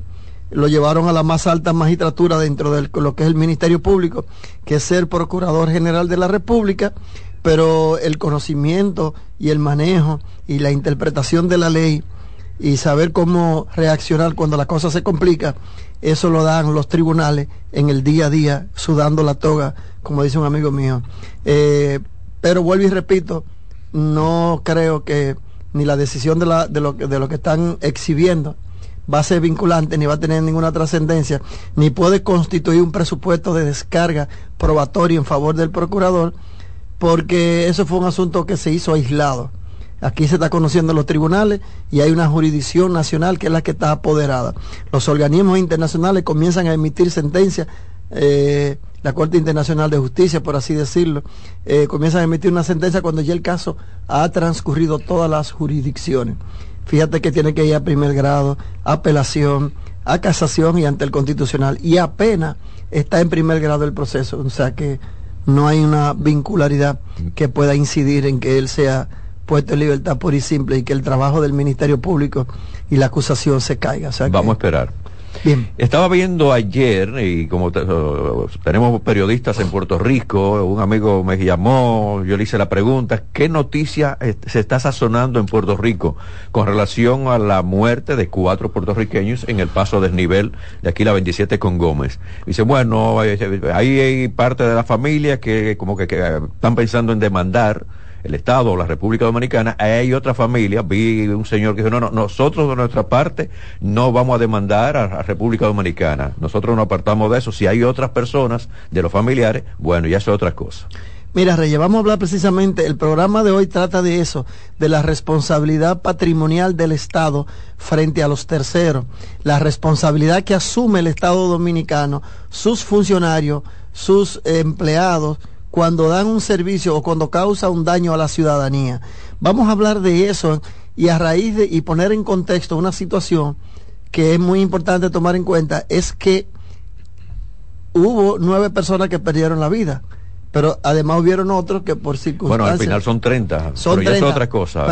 lo llevaron a la más alta magistratura dentro de lo que es el Ministerio Público, que es ser Procurador General de la República, pero el conocimiento y el manejo y la interpretación de la ley y saber cómo reaccionar cuando la cosa se complica, eso lo dan los tribunales en el día a día, sudando la toga, como dice un amigo mío. Eh, pero vuelvo y repito, no creo que ni la decisión de, la, de, lo, de lo que están exhibiendo va a ser vinculante, ni va a tener ninguna trascendencia, ni puede constituir un presupuesto de descarga probatorio en favor del procurador, porque eso fue un asunto que se hizo aislado. Aquí se está conociendo los tribunales y hay una jurisdicción nacional que es la que está apoderada. Los organismos internacionales comienzan a emitir sentencias, eh, la Corte Internacional de Justicia, por así decirlo, eh, comienzan a emitir una sentencia cuando ya el caso ha transcurrido todas las jurisdicciones. Fíjate que tiene que ir a primer grado, apelación, a casación y ante el constitucional. Y apenas está en primer grado el proceso. O sea que no hay una vincularidad que pueda incidir en que él sea puesto en libertad pura y simple y que el trabajo del Ministerio Público y la acusación se caiga. Vamos a esperar. Estaba viendo ayer, y como te- tenemos periodistas en Puerto Rico, un amigo me llamó, yo le hice la pregunta, ¿qué noticia eh, se está sazonando en Puerto Rico con relación a la muerte de cuatro puertorriqueños en el paso desnivel de aquí la 27 con Gómez? Dice, bueno, eh, ahí hay parte de la familia que como que, que, eh, están pensando en demandar el Estado o la República Dominicana, hay otra familia, vi un señor que dijo, no, no, nosotros de nuestra parte no vamos a demandar a la República Dominicana, nosotros nos apartamos de eso, si hay otras personas de los familiares, bueno, ya es otra cosa. Mira, Reyes, vamos a hablar precisamente, el programa de hoy trata de eso, de la responsabilidad patrimonial del Estado frente a los terceros, la responsabilidad que asume el Estado dominicano, sus funcionarios, sus empleados, cuando dan un servicio o cuando causa un daño a la ciudadanía. Vamos a hablar de eso y a raíz de y poner en contexto una situación que es muy importante tomar en cuenta, es que hubo nueve personas que perdieron la vida, pero además hubieron otros que por circunstancias... Bueno, al final son 30, Son pero ya 30, es otra cosa.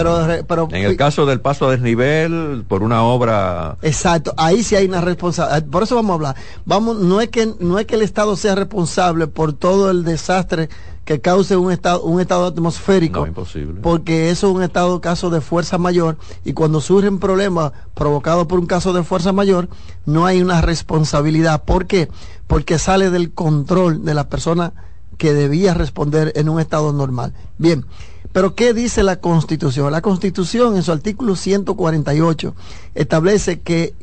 pero en el caso del paso a desnivel, por una obra... Exacto, ahí sí hay una responsabilidad. Por eso vamos a hablar. Vamos, no es que no es que el Estado sea responsable por todo el desastre que cause un estado un estado atmosférico, No, imposible. porque eso es un estado caso de fuerza mayor y cuando surgen problemas provocados por un caso de fuerza mayor, no hay una responsabilidad. ¿Por qué? Porque sale del control de la persona que debía responder en un estado normal. Bien, pero ¿qué dice la Constitución? La Constitución en su artículo 148 establece que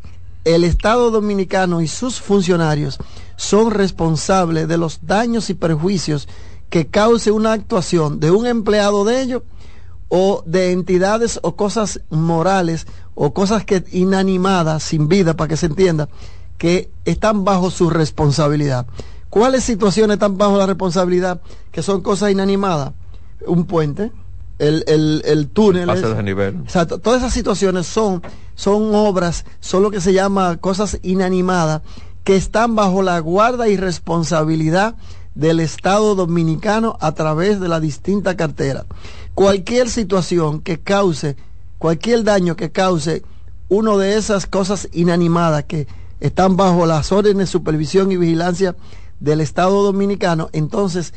el Estado dominicano y sus funcionarios son responsables de los daños y perjuicios que cause una actuación de un empleado de ellos o de entidades o cosas morales o cosas que inanimadas, sin vida, para que se entienda, que están bajo su responsabilidad. ¿Cuáles situaciones están bajo la responsabilidad que son cosas inanimadas? Un puente, el, el, el túnel. Paso a ese. desnivel. Exacto. Todas esas situaciones son, son obras, son lo que se llama cosas inanimadas, que están bajo la guarda y responsabilidad del Estado dominicano a través de la distinta cartera. Cualquier situación que cause, cualquier daño que cause una de esas cosas inanimadas que están bajo las órdenes de supervisión y vigilancia del Estado dominicano, entonces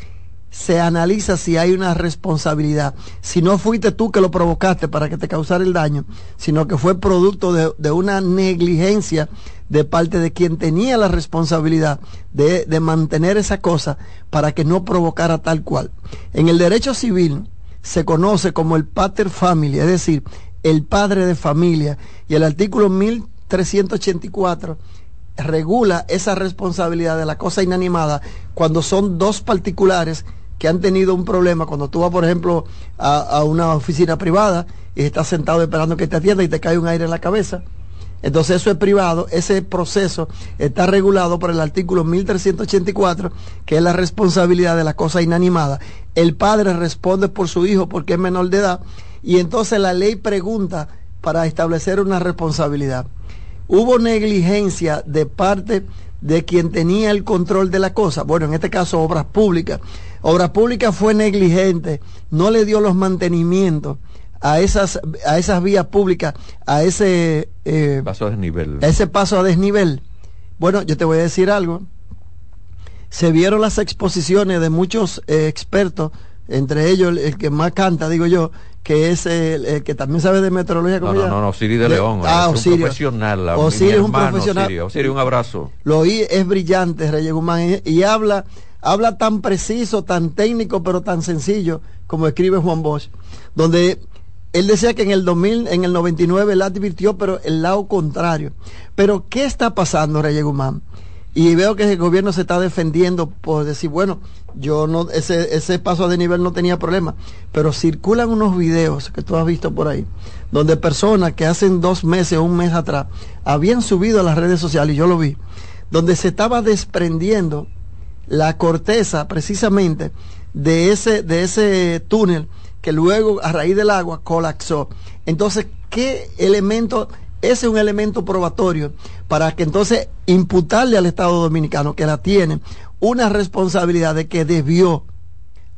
se analiza si hay una responsabilidad. Si no fuiste tú que lo provocaste para que te causara el daño, sino que fue producto de, de una negligencia de parte de quien tenía la responsabilidad de, de mantener esa cosa para que no provocara tal cual. En el derecho civil se conoce como el pater familia, es decir, el padre de familia, y el artículo 1384 regula esa responsabilidad de la cosa inanimada cuando son dos particulares que han tenido un problema, cuando tú vas, por ejemplo, a, una oficina privada y estás sentado esperando que te atienda y te cae un aire en la cabeza. Entonces eso es privado, ese proceso está regulado por el artículo 1384, que es la responsabilidad de la cosa inanimada. El padre responde por su hijo porque es menor de edad y entonces la ley pregunta para establecer una responsabilidad. Hubo negligencia de parte de quien tenía el control de la cosa. Bueno, en este caso Obras Públicas. Obras Públicas fue negligente, no le dio los mantenimientos a esas, a esas vías públicas, a ese, eh, Paso a desnivel. a ese paso a desnivel. Bueno, yo te voy a decir algo. Se vieron las exposiciones de muchos eh, expertos, entre ellos el, que más canta, digo yo, que es el, el que también sabe de meteorología. No, ¿cómo no, no, no, Siri de León. Ah, es un profesional. la- Osirio es un hermano profesional. Osirio. Osirio, un abrazo. Lo oí, es brillante, Reyes Guzmán, y, y habla, habla tan preciso, tan técnico, pero tan sencillo, como escribe Juan Bosch, donde él decía que en el 2000, en el 99 él advirtió, pero el lado contrario. Pero, ¿qué está pasando, Reyes Guzmán? Y veo que el gobierno se está defendiendo por decir, bueno, yo no, ese, ese paso de nivel no tenía problema. Pero circulan unos videos que tú has visto por ahí, donde personas que hacen dos meses o un mes atrás habían subido a las redes sociales, y yo lo vi, donde se estaba desprendiendo la corteza precisamente de ese, de ese túnel que luego a raíz del agua colapsó. Entonces, ¿qué elemento? Ese es un elemento probatorio para que entonces imputarle al Estado Dominicano, que la tiene, una responsabilidad de que debió,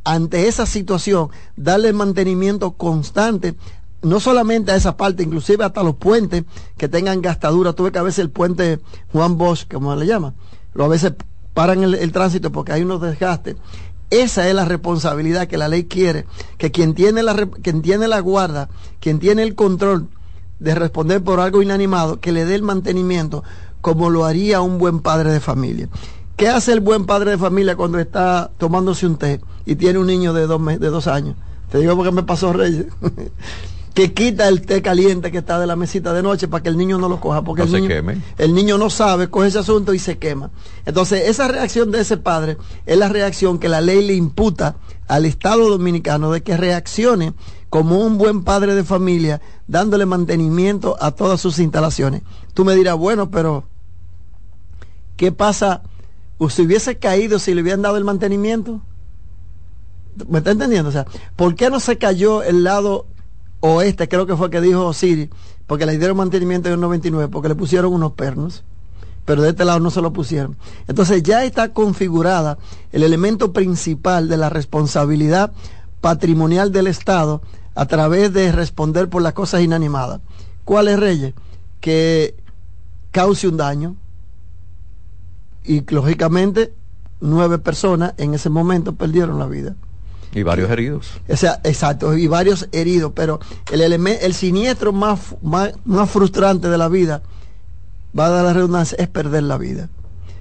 ante esa situación, darle mantenimiento constante no solamente a esa parte, inclusive hasta los puentes que tengan gastadura. Tuve que a veces el puente Juan Bosch, como le llama, lo a veces paran el, tránsito porque hay unos desgastes. Esa es la responsabilidad que la ley quiere, que quien tiene la, quien tiene la guarda, quien tiene el control de responder por algo inanimado, que le dé el mantenimiento como lo haría un buen padre de familia. ¿Qué hace el buen padre de familia cuando está tomándose un té y tiene un niño de dos, de dos años? Te digo porque me pasó Reyes. <laughs> que quita el té caliente que está de la mesita de noche para que el niño no lo coja, porque No el, se niño, queme. el niño no sabe, coge ese asunto y se quema. Entonces, esa reacción de ese padre es la reacción que la ley le imputa al Estado dominicano de que reaccione como un buen padre de familia, dándole mantenimiento a todas sus instalaciones. Tú me dirás, bueno, pero ¿qué pasa? ¿O si hubiese caído si le hubieran dado el mantenimiento? ¿Me está entendiendo? O sea, ¿por qué no se cayó el lado oeste? Creo que fue que dijo Siri, porque le dieron mantenimiento en el 99, porque le pusieron unos pernos, pero de este lado no se lo pusieron. Entonces ya está configurada el elemento principal de la responsabilidad patrimonial del Estado a través de responder por las cosas inanimadas. ¿Cuál es, Reyes? Que cause un daño y lógicamente nueve personas en ese momento perdieron la vida. Y varios heridos. O sea, exacto, y varios heridos, pero el elemen- el siniestro más, más, más frustrante de la vida, va a dar la redundancia, es perder la vida.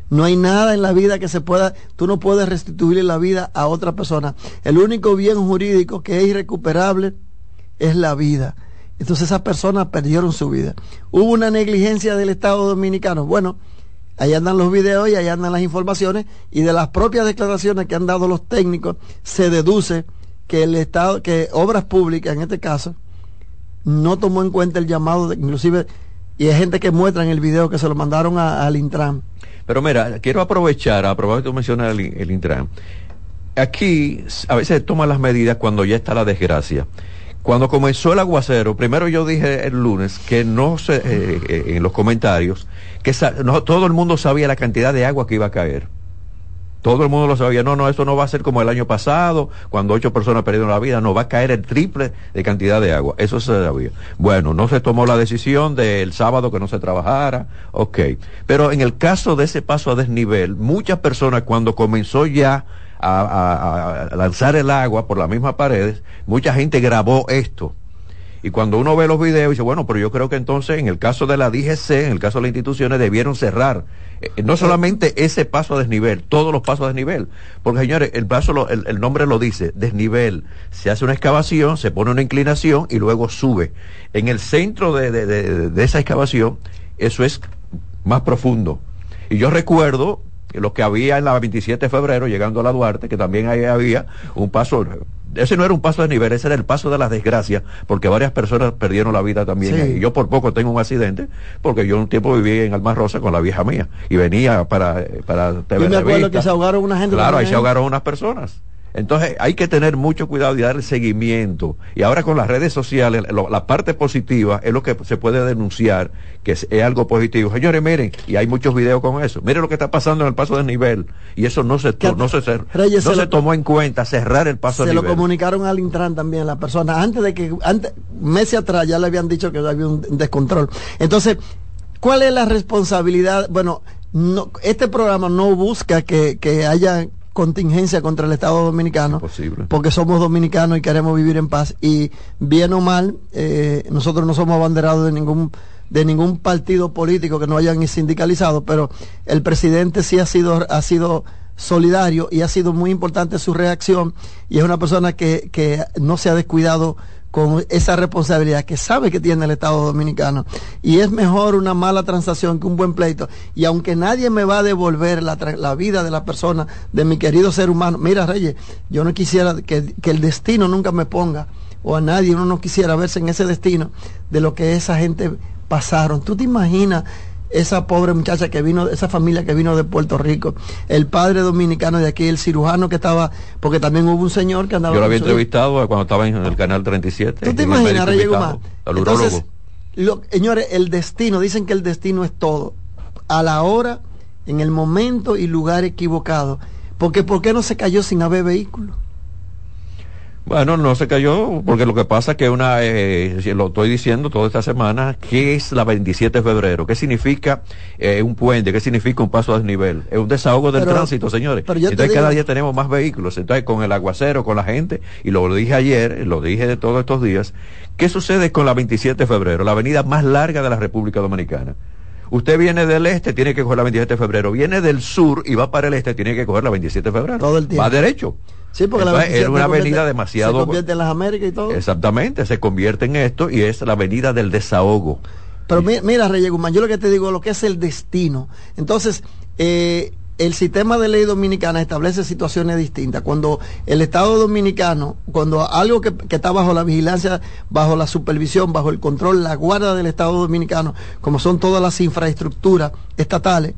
No hay nada en la vida que se pueda, tú no puedes restituirle la vida a otra persona. El único bien jurídico que es irrecuperable es la vida. Entonces esas personas perdieron su vida. Hubo una negligencia del Estado Dominicano. Bueno, ahí andan los videos y ahí andan las informaciones y de las propias declaraciones que han dado los técnicos se deduce que el Estado, que Obras Públicas en este caso, no tomó en cuenta el llamado, de, inclusive, y hay gente que muestra en el video que se lo mandaron al Intran. Pero mira, quiero aprovechar, a propósito que tú mencionas el, el Intran. Aquí a veces toman las medidas cuando ya está la desgracia. Cuando comenzó el aguacero, primero yo dije el lunes que no se, eh, eh, en los comentarios, que todo el mundo sabía la cantidad de agua que iba a caer. Todo el mundo lo sabía. No, no, esto no va a ser como el año pasado, cuando ocho personas perdieron la vida. No, va a caer el triple de cantidad de agua. Eso se sabía. Bueno, no se tomó la decisión del sábado que no se trabajara. Ok. Pero en el caso de ese paso a desnivel, muchas personas cuando comenzó ya a, a- a lanzar el agua por las mismas paredes, mucha gente grabó esto. Y cuando uno ve los videos, dice, bueno, pero yo creo que entonces en el caso de la DGC, en el caso de las instituciones, debieron cerrar. Eh, no solamente ese paso a desnivel, todos los pasos a desnivel. Porque, señores, el, paso lo- el, el nombre lo dice, desnivel. Se hace una excavación, se pone una inclinación y luego sube. En el centro de, de- de- de esa excavación, eso es más profundo. Y yo recuerdo lo que había en la 27 de febrero, llegando a la Duarte, que también ahí había un paso, ese no era un paso de nivel, ese era el paso de la desgracia, porque varias personas perdieron la vida también. Sí. ahí. Yo por poco tengo un accidente, porque yo un tiempo viví en Alma Rosa con la vieja mía, y venía para, para TV Yo me acuerdo que se ahogaron una gente. Claro, ahí se ahogaron unas personas. Entonces hay que tener mucho cuidado y darle seguimiento. Y ahora con las redes sociales, lo- la parte positiva es lo que se puede denunciar, que es, es algo positivo. Señores, miren, y hay muchos videos con eso. Miren lo que está pasando en el paso de nivel. Y eso no se, to- no se, cer- Reyes, no se se lo- tomó en cuenta, cerrar el paso se de lo nivel. comunicaron al Intran también las personas antes de que antes meses atrás ya le habían dicho que había un descontrol entonces cuál es la responsabilidad bueno no, este programa no busca que, que haya contingencia contra el Estado Dominicano porque somos dominicanos y queremos vivir en paz. Y bien o mal eh, nosotros no somos abanderados de ningún de ningún partido político que no hayan sindicalizado pero el presidente sí ha sido ha sido solidario y ha sido muy importante su reacción y es una persona que, que no se ha descuidado con esa responsabilidad que sabe que tiene el Estado Dominicano. Y es mejor una mala transacción que un buen pleito. Y aunque nadie me va a devolver la, la vida de la persona de mi querido ser humano mira Reyes yo no quisiera que, que el destino nunca me ponga o a nadie uno no quisiera verse en ese destino de lo que esa gente pasaron. Tú te imaginas esa pobre muchacha que vino, esa familia que vino de Puerto Rico, el padre dominicano de aquí, el cirujano que estaba, porque también hubo un señor que andaba Yo lo había entrevistado cuando estaba en el canal 37. ¿Tú te imaginas, Reyes Guzmán? al Entonces, urólogo. lo- señores, el destino, dicen que el destino es todo. A la hora, en el momento y lugar equivocado. Porque ¿por qué no se cayó sin haber vehículo? Bueno, no se cayó, porque lo que pasa es que una, eh, lo estoy diciendo toda esta semana, ¿qué es la 27 de febrero? ¿Qué significa eh, un puente? ¿Qué significa un paso a desnivel? Es un desahogo del Pero- tránsito, señores. pero yo te Entonces cada digo- día tenemos más vehículos. Entonces con el aguacero, con la gente, y lo dije ayer, lo dije de todos estos días, ¿qué sucede con la 27 de febrero? La avenida más larga de la República Dominicana. Usted viene del este, tiene que coger la 27 de febrero. Viene del sur y va para el este, tiene que coger la 27 de febrero. Todo el tiempo. Va derecho. Sí, porque la Entonces, 27 era una avenida demasiado... Se convierte en las Américas y todo. Exactamente, se convierte en esto y es la avenida del desahogo. Pero mi- mira, Reyes Guzmán, yo lo que te digo, lo que es el destino. Entonces, eh, el sistema de ley dominicana establece situaciones distintas. Cuando el Estado dominicano, cuando algo que, que está bajo la vigilancia, bajo la supervisión, bajo el control, la guarda del Estado dominicano, como son todas las infraestructuras estatales,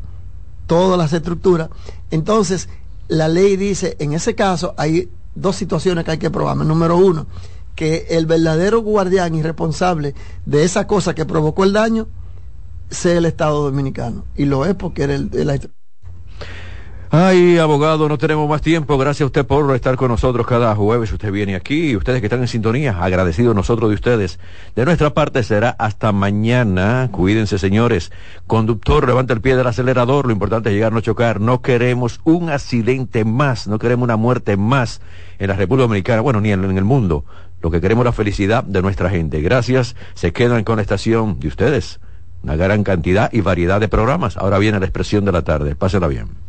todas las estructuras, entonces la ley dice, en ese caso hay dos situaciones que hay que probar. Número uno, que el verdadero guardián y responsable de esa cosa que provocó el daño sea el Estado dominicano. Y lo es porque era el, el- Ay, abogado, no tenemos más tiempo. Gracias a usted por estar con nosotros cada jueves. Usted viene aquí ustedes que están en sintonía, agradecidos nosotros de ustedes. De nuestra parte será hasta mañana. Cuídense, señores. Conductor, levanta el pie del acelerador. Lo importante es llegar, no chocar. No queremos un accidente más. No queremos una muerte más en la República Dominicana. Bueno, ni en, el mundo. Lo que queremos es la felicidad de nuestra gente. Gracias. Se quedan con la estación de ustedes. Una gran cantidad y variedad de programas. Ahora viene la expresión de la tarde. Pásela bien.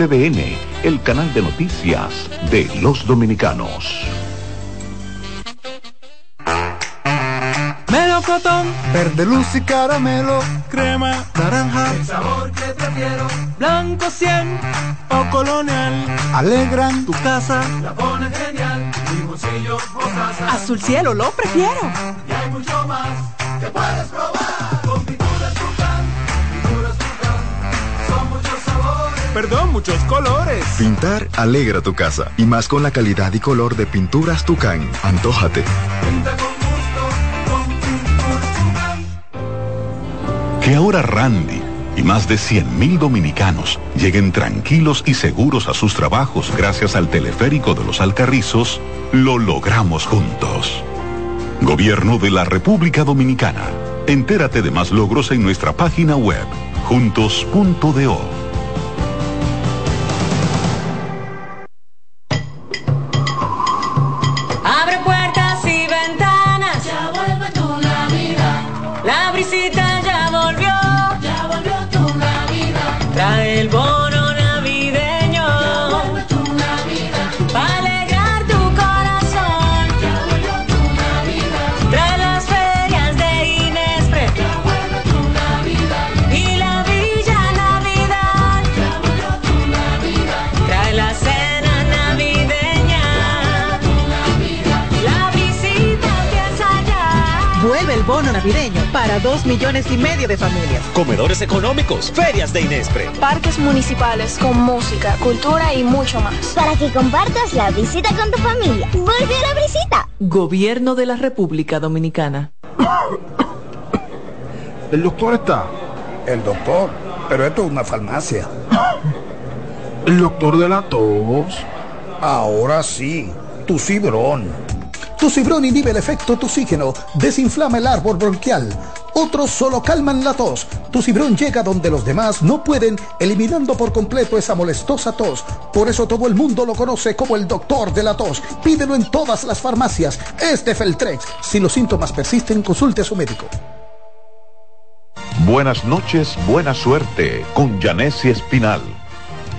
CDN, el canal de noticias de los dominicanos. Melocotón, verde luz y caramelo, crema, naranja, El sabor que prefiero, blanco 100 o colonial, alegran tu casa. la pone genial, mi bolsillo mostaza. Azul cielo, lo prefiero. Y hay mucho más que puedes probar. Perdón, muchos colores. Pintar alegra tu casa y más con la calidad y color de pinturas Tucán. Antójate. Pinta con gusto, con pinturas Tucán. Que ahora Randy y más de 100.000 dominicanos lleguen tranquilos y seguros a sus trabajos gracias al teleférico de los Alcarrizos, lo logramos juntos. Gobierno de la República Dominicana. Entérate de más logros en nuestra página web, juntos.do. dos millones y medio de familias. Comedores económicos, ferias de Inespre. Parques municipales con música, cultura y mucho más. Para que compartas la visita con tu familia. Vuelve a la visita. Gobierno de la República Dominicana. ¿El doctor está? El doctor, pero esto es una farmacia. ¿El doctor de la tos? Ahora sí, tu cibrón. Tu cibrón inhibe el efecto toxígeno, desinflama el árbol bronquial. Otros solo calman la tos. Tu cibrón llega donde los demás no pueden, eliminando por completo esa molestosa tos. Por eso todo el mundo lo conoce como el doctor de la tos. Pídelo en todas las farmacias. Este Feltrex. Si los síntomas persisten, consulte a su médico. Buenas noches, buena suerte con Janessi Espinal.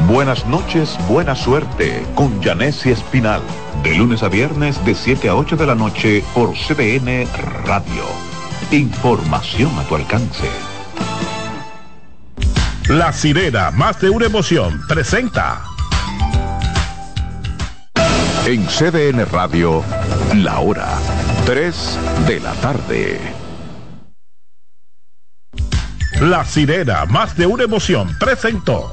Buenas noches, buena suerte con Janessi Espinal. De lunes a viernes de 7 a 8 de la noche por CDN Radio. Información a tu alcance. La sirena, más de una emoción, presenta. En CDN Radio, la hora 3 de la tarde. La sirena, más de una emoción, presentó.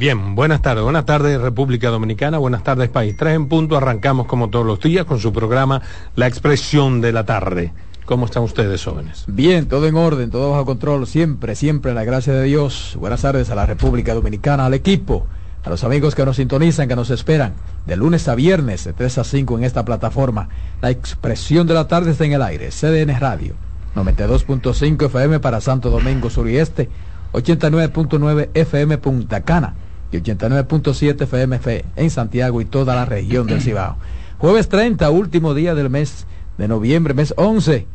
Bien, buenas tardes. Buenas tardes República Dominicana, buenas tardes país. Tres en punto, arrancamos como todos los días con su programa La Expresión de la Tarde. ¿Cómo están ustedes jóvenes? Bien, todo en orden, todo bajo control, siempre, siempre, la gracia de Dios. Buenas tardes a la República Dominicana, al equipo, a los amigos que nos sintonizan, que nos esperan, de lunes a viernes, de 3 a 5 en esta plataforma. La Expresión de la Tarde está en el aire, CDN Radio, 92.5 FM para Santo Domingo Sur y Este, 89.9 FM Punta Cana y 89.7 FM en Santiago y toda la región del Cibao. Jueves 30, último día del mes de noviembre, mes 11.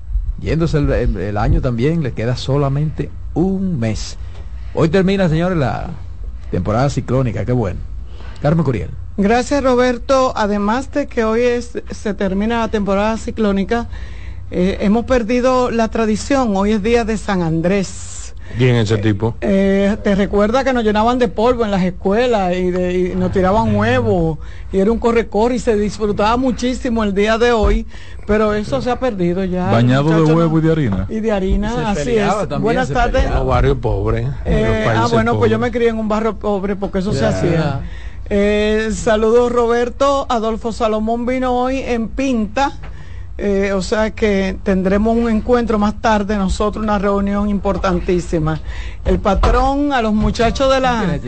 Yéndose el, año también, le queda solamente un mes. Hoy termina, señores, la temporada ciclónica, qué bueno. Carmen Curiel. Gracias Roberto. Además de que hoy se termina la temporada ciclónica, eh, hemos perdido la tradición. Hoy es día de San Andrés. ¿Quién es ese tipo? Eh, te recuerda que nos llenaban de polvo en las escuelas y, de- y nos tiraban huevos y era un corre-corre y se disfrutaba muchísimo el día de hoy, pero eso se ha perdido ya. Bañado de huevo y de harina. Y de harina, así es. también, Buenas tardes. Pobres. en Eh, ah, bueno, pues yo me crié en un barrio pobre porque eso se hacía. Eh, saludos Roberto, Adolfo Salomón vino hoy en Pinta, eh, o sea que tendremos un encuentro más tarde, nosotros una reunión importantísima. El patrón, a los muchachos de la,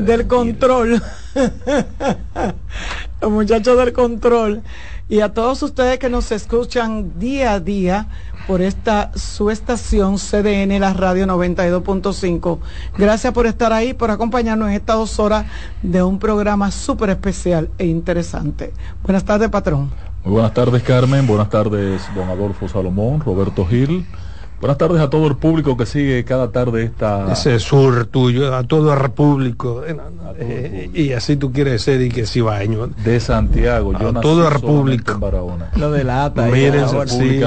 del control, <laughs> los muchachos del control y a todos ustedes que nos escuchan día a día por esta su estación CDN, la radio 92.5. Gracias por estar ahí, por acompañarnos en estas dos horas de un programa súper especial e interesante. Buenas tardes, patrón. Muy buenas tardes, Carmen. Buenas tardes, don Adolfo Salomón, Roberto Gil. Buenas tardes a todo el público que sigue cada tarde esta. Ese sur tuyo, a todo el público. eh, eh, y así tú quieres ser y que si baño. De Santiago, yo a nací todo el repúblico. en Barahona. Lo delata. Miren, sí.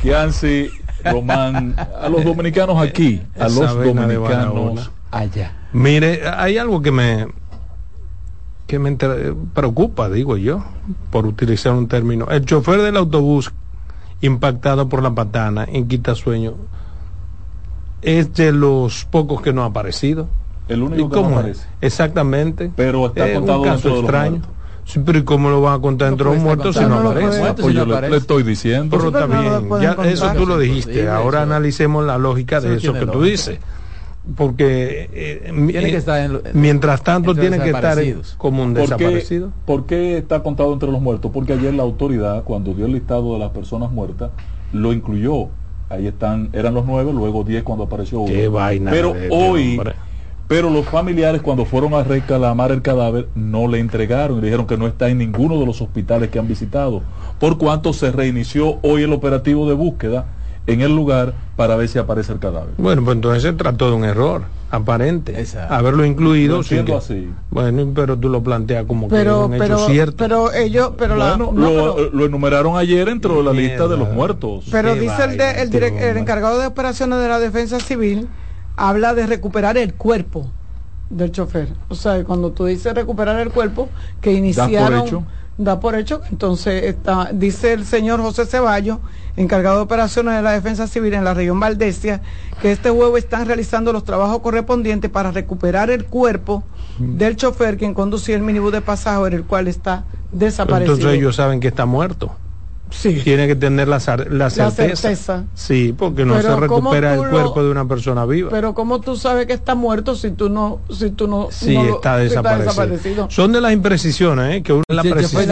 Kianci, Román, a los dominicanos aquí, a Esa los de dominicanos allá. Mire, hay algo que me que me inter- preocupa, digo yo, por utilizar un término. El chofer del autobús impactado por la patana en Quitasueño es de los pocos que no ha aparecido. El único ¿Y que no es? aparece. Exactamente. Pero está Es contado un caso dentro de los extraño. Sí, pero ¿y cómo lo van a contar entre los muertos si no aparece? Pues yo le, le estoy diciendo. Pero no pueden ya eso tú lo dijiste. Ahora eso- analicemos la lógica de eso que tú lógica. dices. Porque eh, Tiene que estar en- mientras tanto tiene que estar como un ¿Por qué, desaparecido. por qué está contado entre los muertos? Porque ayer la autoridad, cuando dio el listado de las personas muertas, lo incluyó. Ahí están, eran los nueve, luego diez cuando apareció uno. Qué vaina Pero de- hoy, pero los familiares cuando fueron a reclamar el cadáver no le entregaron y dijeron que no está en ninguno de los hospitales que han visitado. Por cuanto se reinició hoy el operativo de búsqueda en el lugar para ver si aparece el cadáver. Bueno, pues entonces se trató de un error aparente. Exacto. Haberlo incluido sin que- así. Bueno, pero tú lo planteas como que es un pero, hecho cierto. pero ellos, pero la, Bueno, no, lo, pero- lo enumeraron ayer dentro de la lista de los muertos. Pero Qué dice el, de- el, direc- este el encargado de operaciones de la defensa civil, habla de recuperar el cuerpo del chofer. O sea, cuando tú dices recuperar el cuerpo, que iniciaron... hecho. Da por hecho. Entonces, está, dice el señor José Ceballos, encargado de operaciones de la defensa civil en la región Valdesia, que este jueves están realizando los trabajos correspondientes para recuperar el cuerpo del chofer quien conducía el minibús de pasajeros, el cual está desaparecido. Entonces ellos saben que está muerto. Sí. Tiene que tener la, la certeza. certeza. Sí, porque no Pero se ¿cómo recupera el lo- cuerpo de una persona viva. Pero cómo tú sabes que está muerto si tú no, si tú no, Sí, no lo- está si desaparecido. Son de las imprecisiones, ¿eh? que uno la precisión.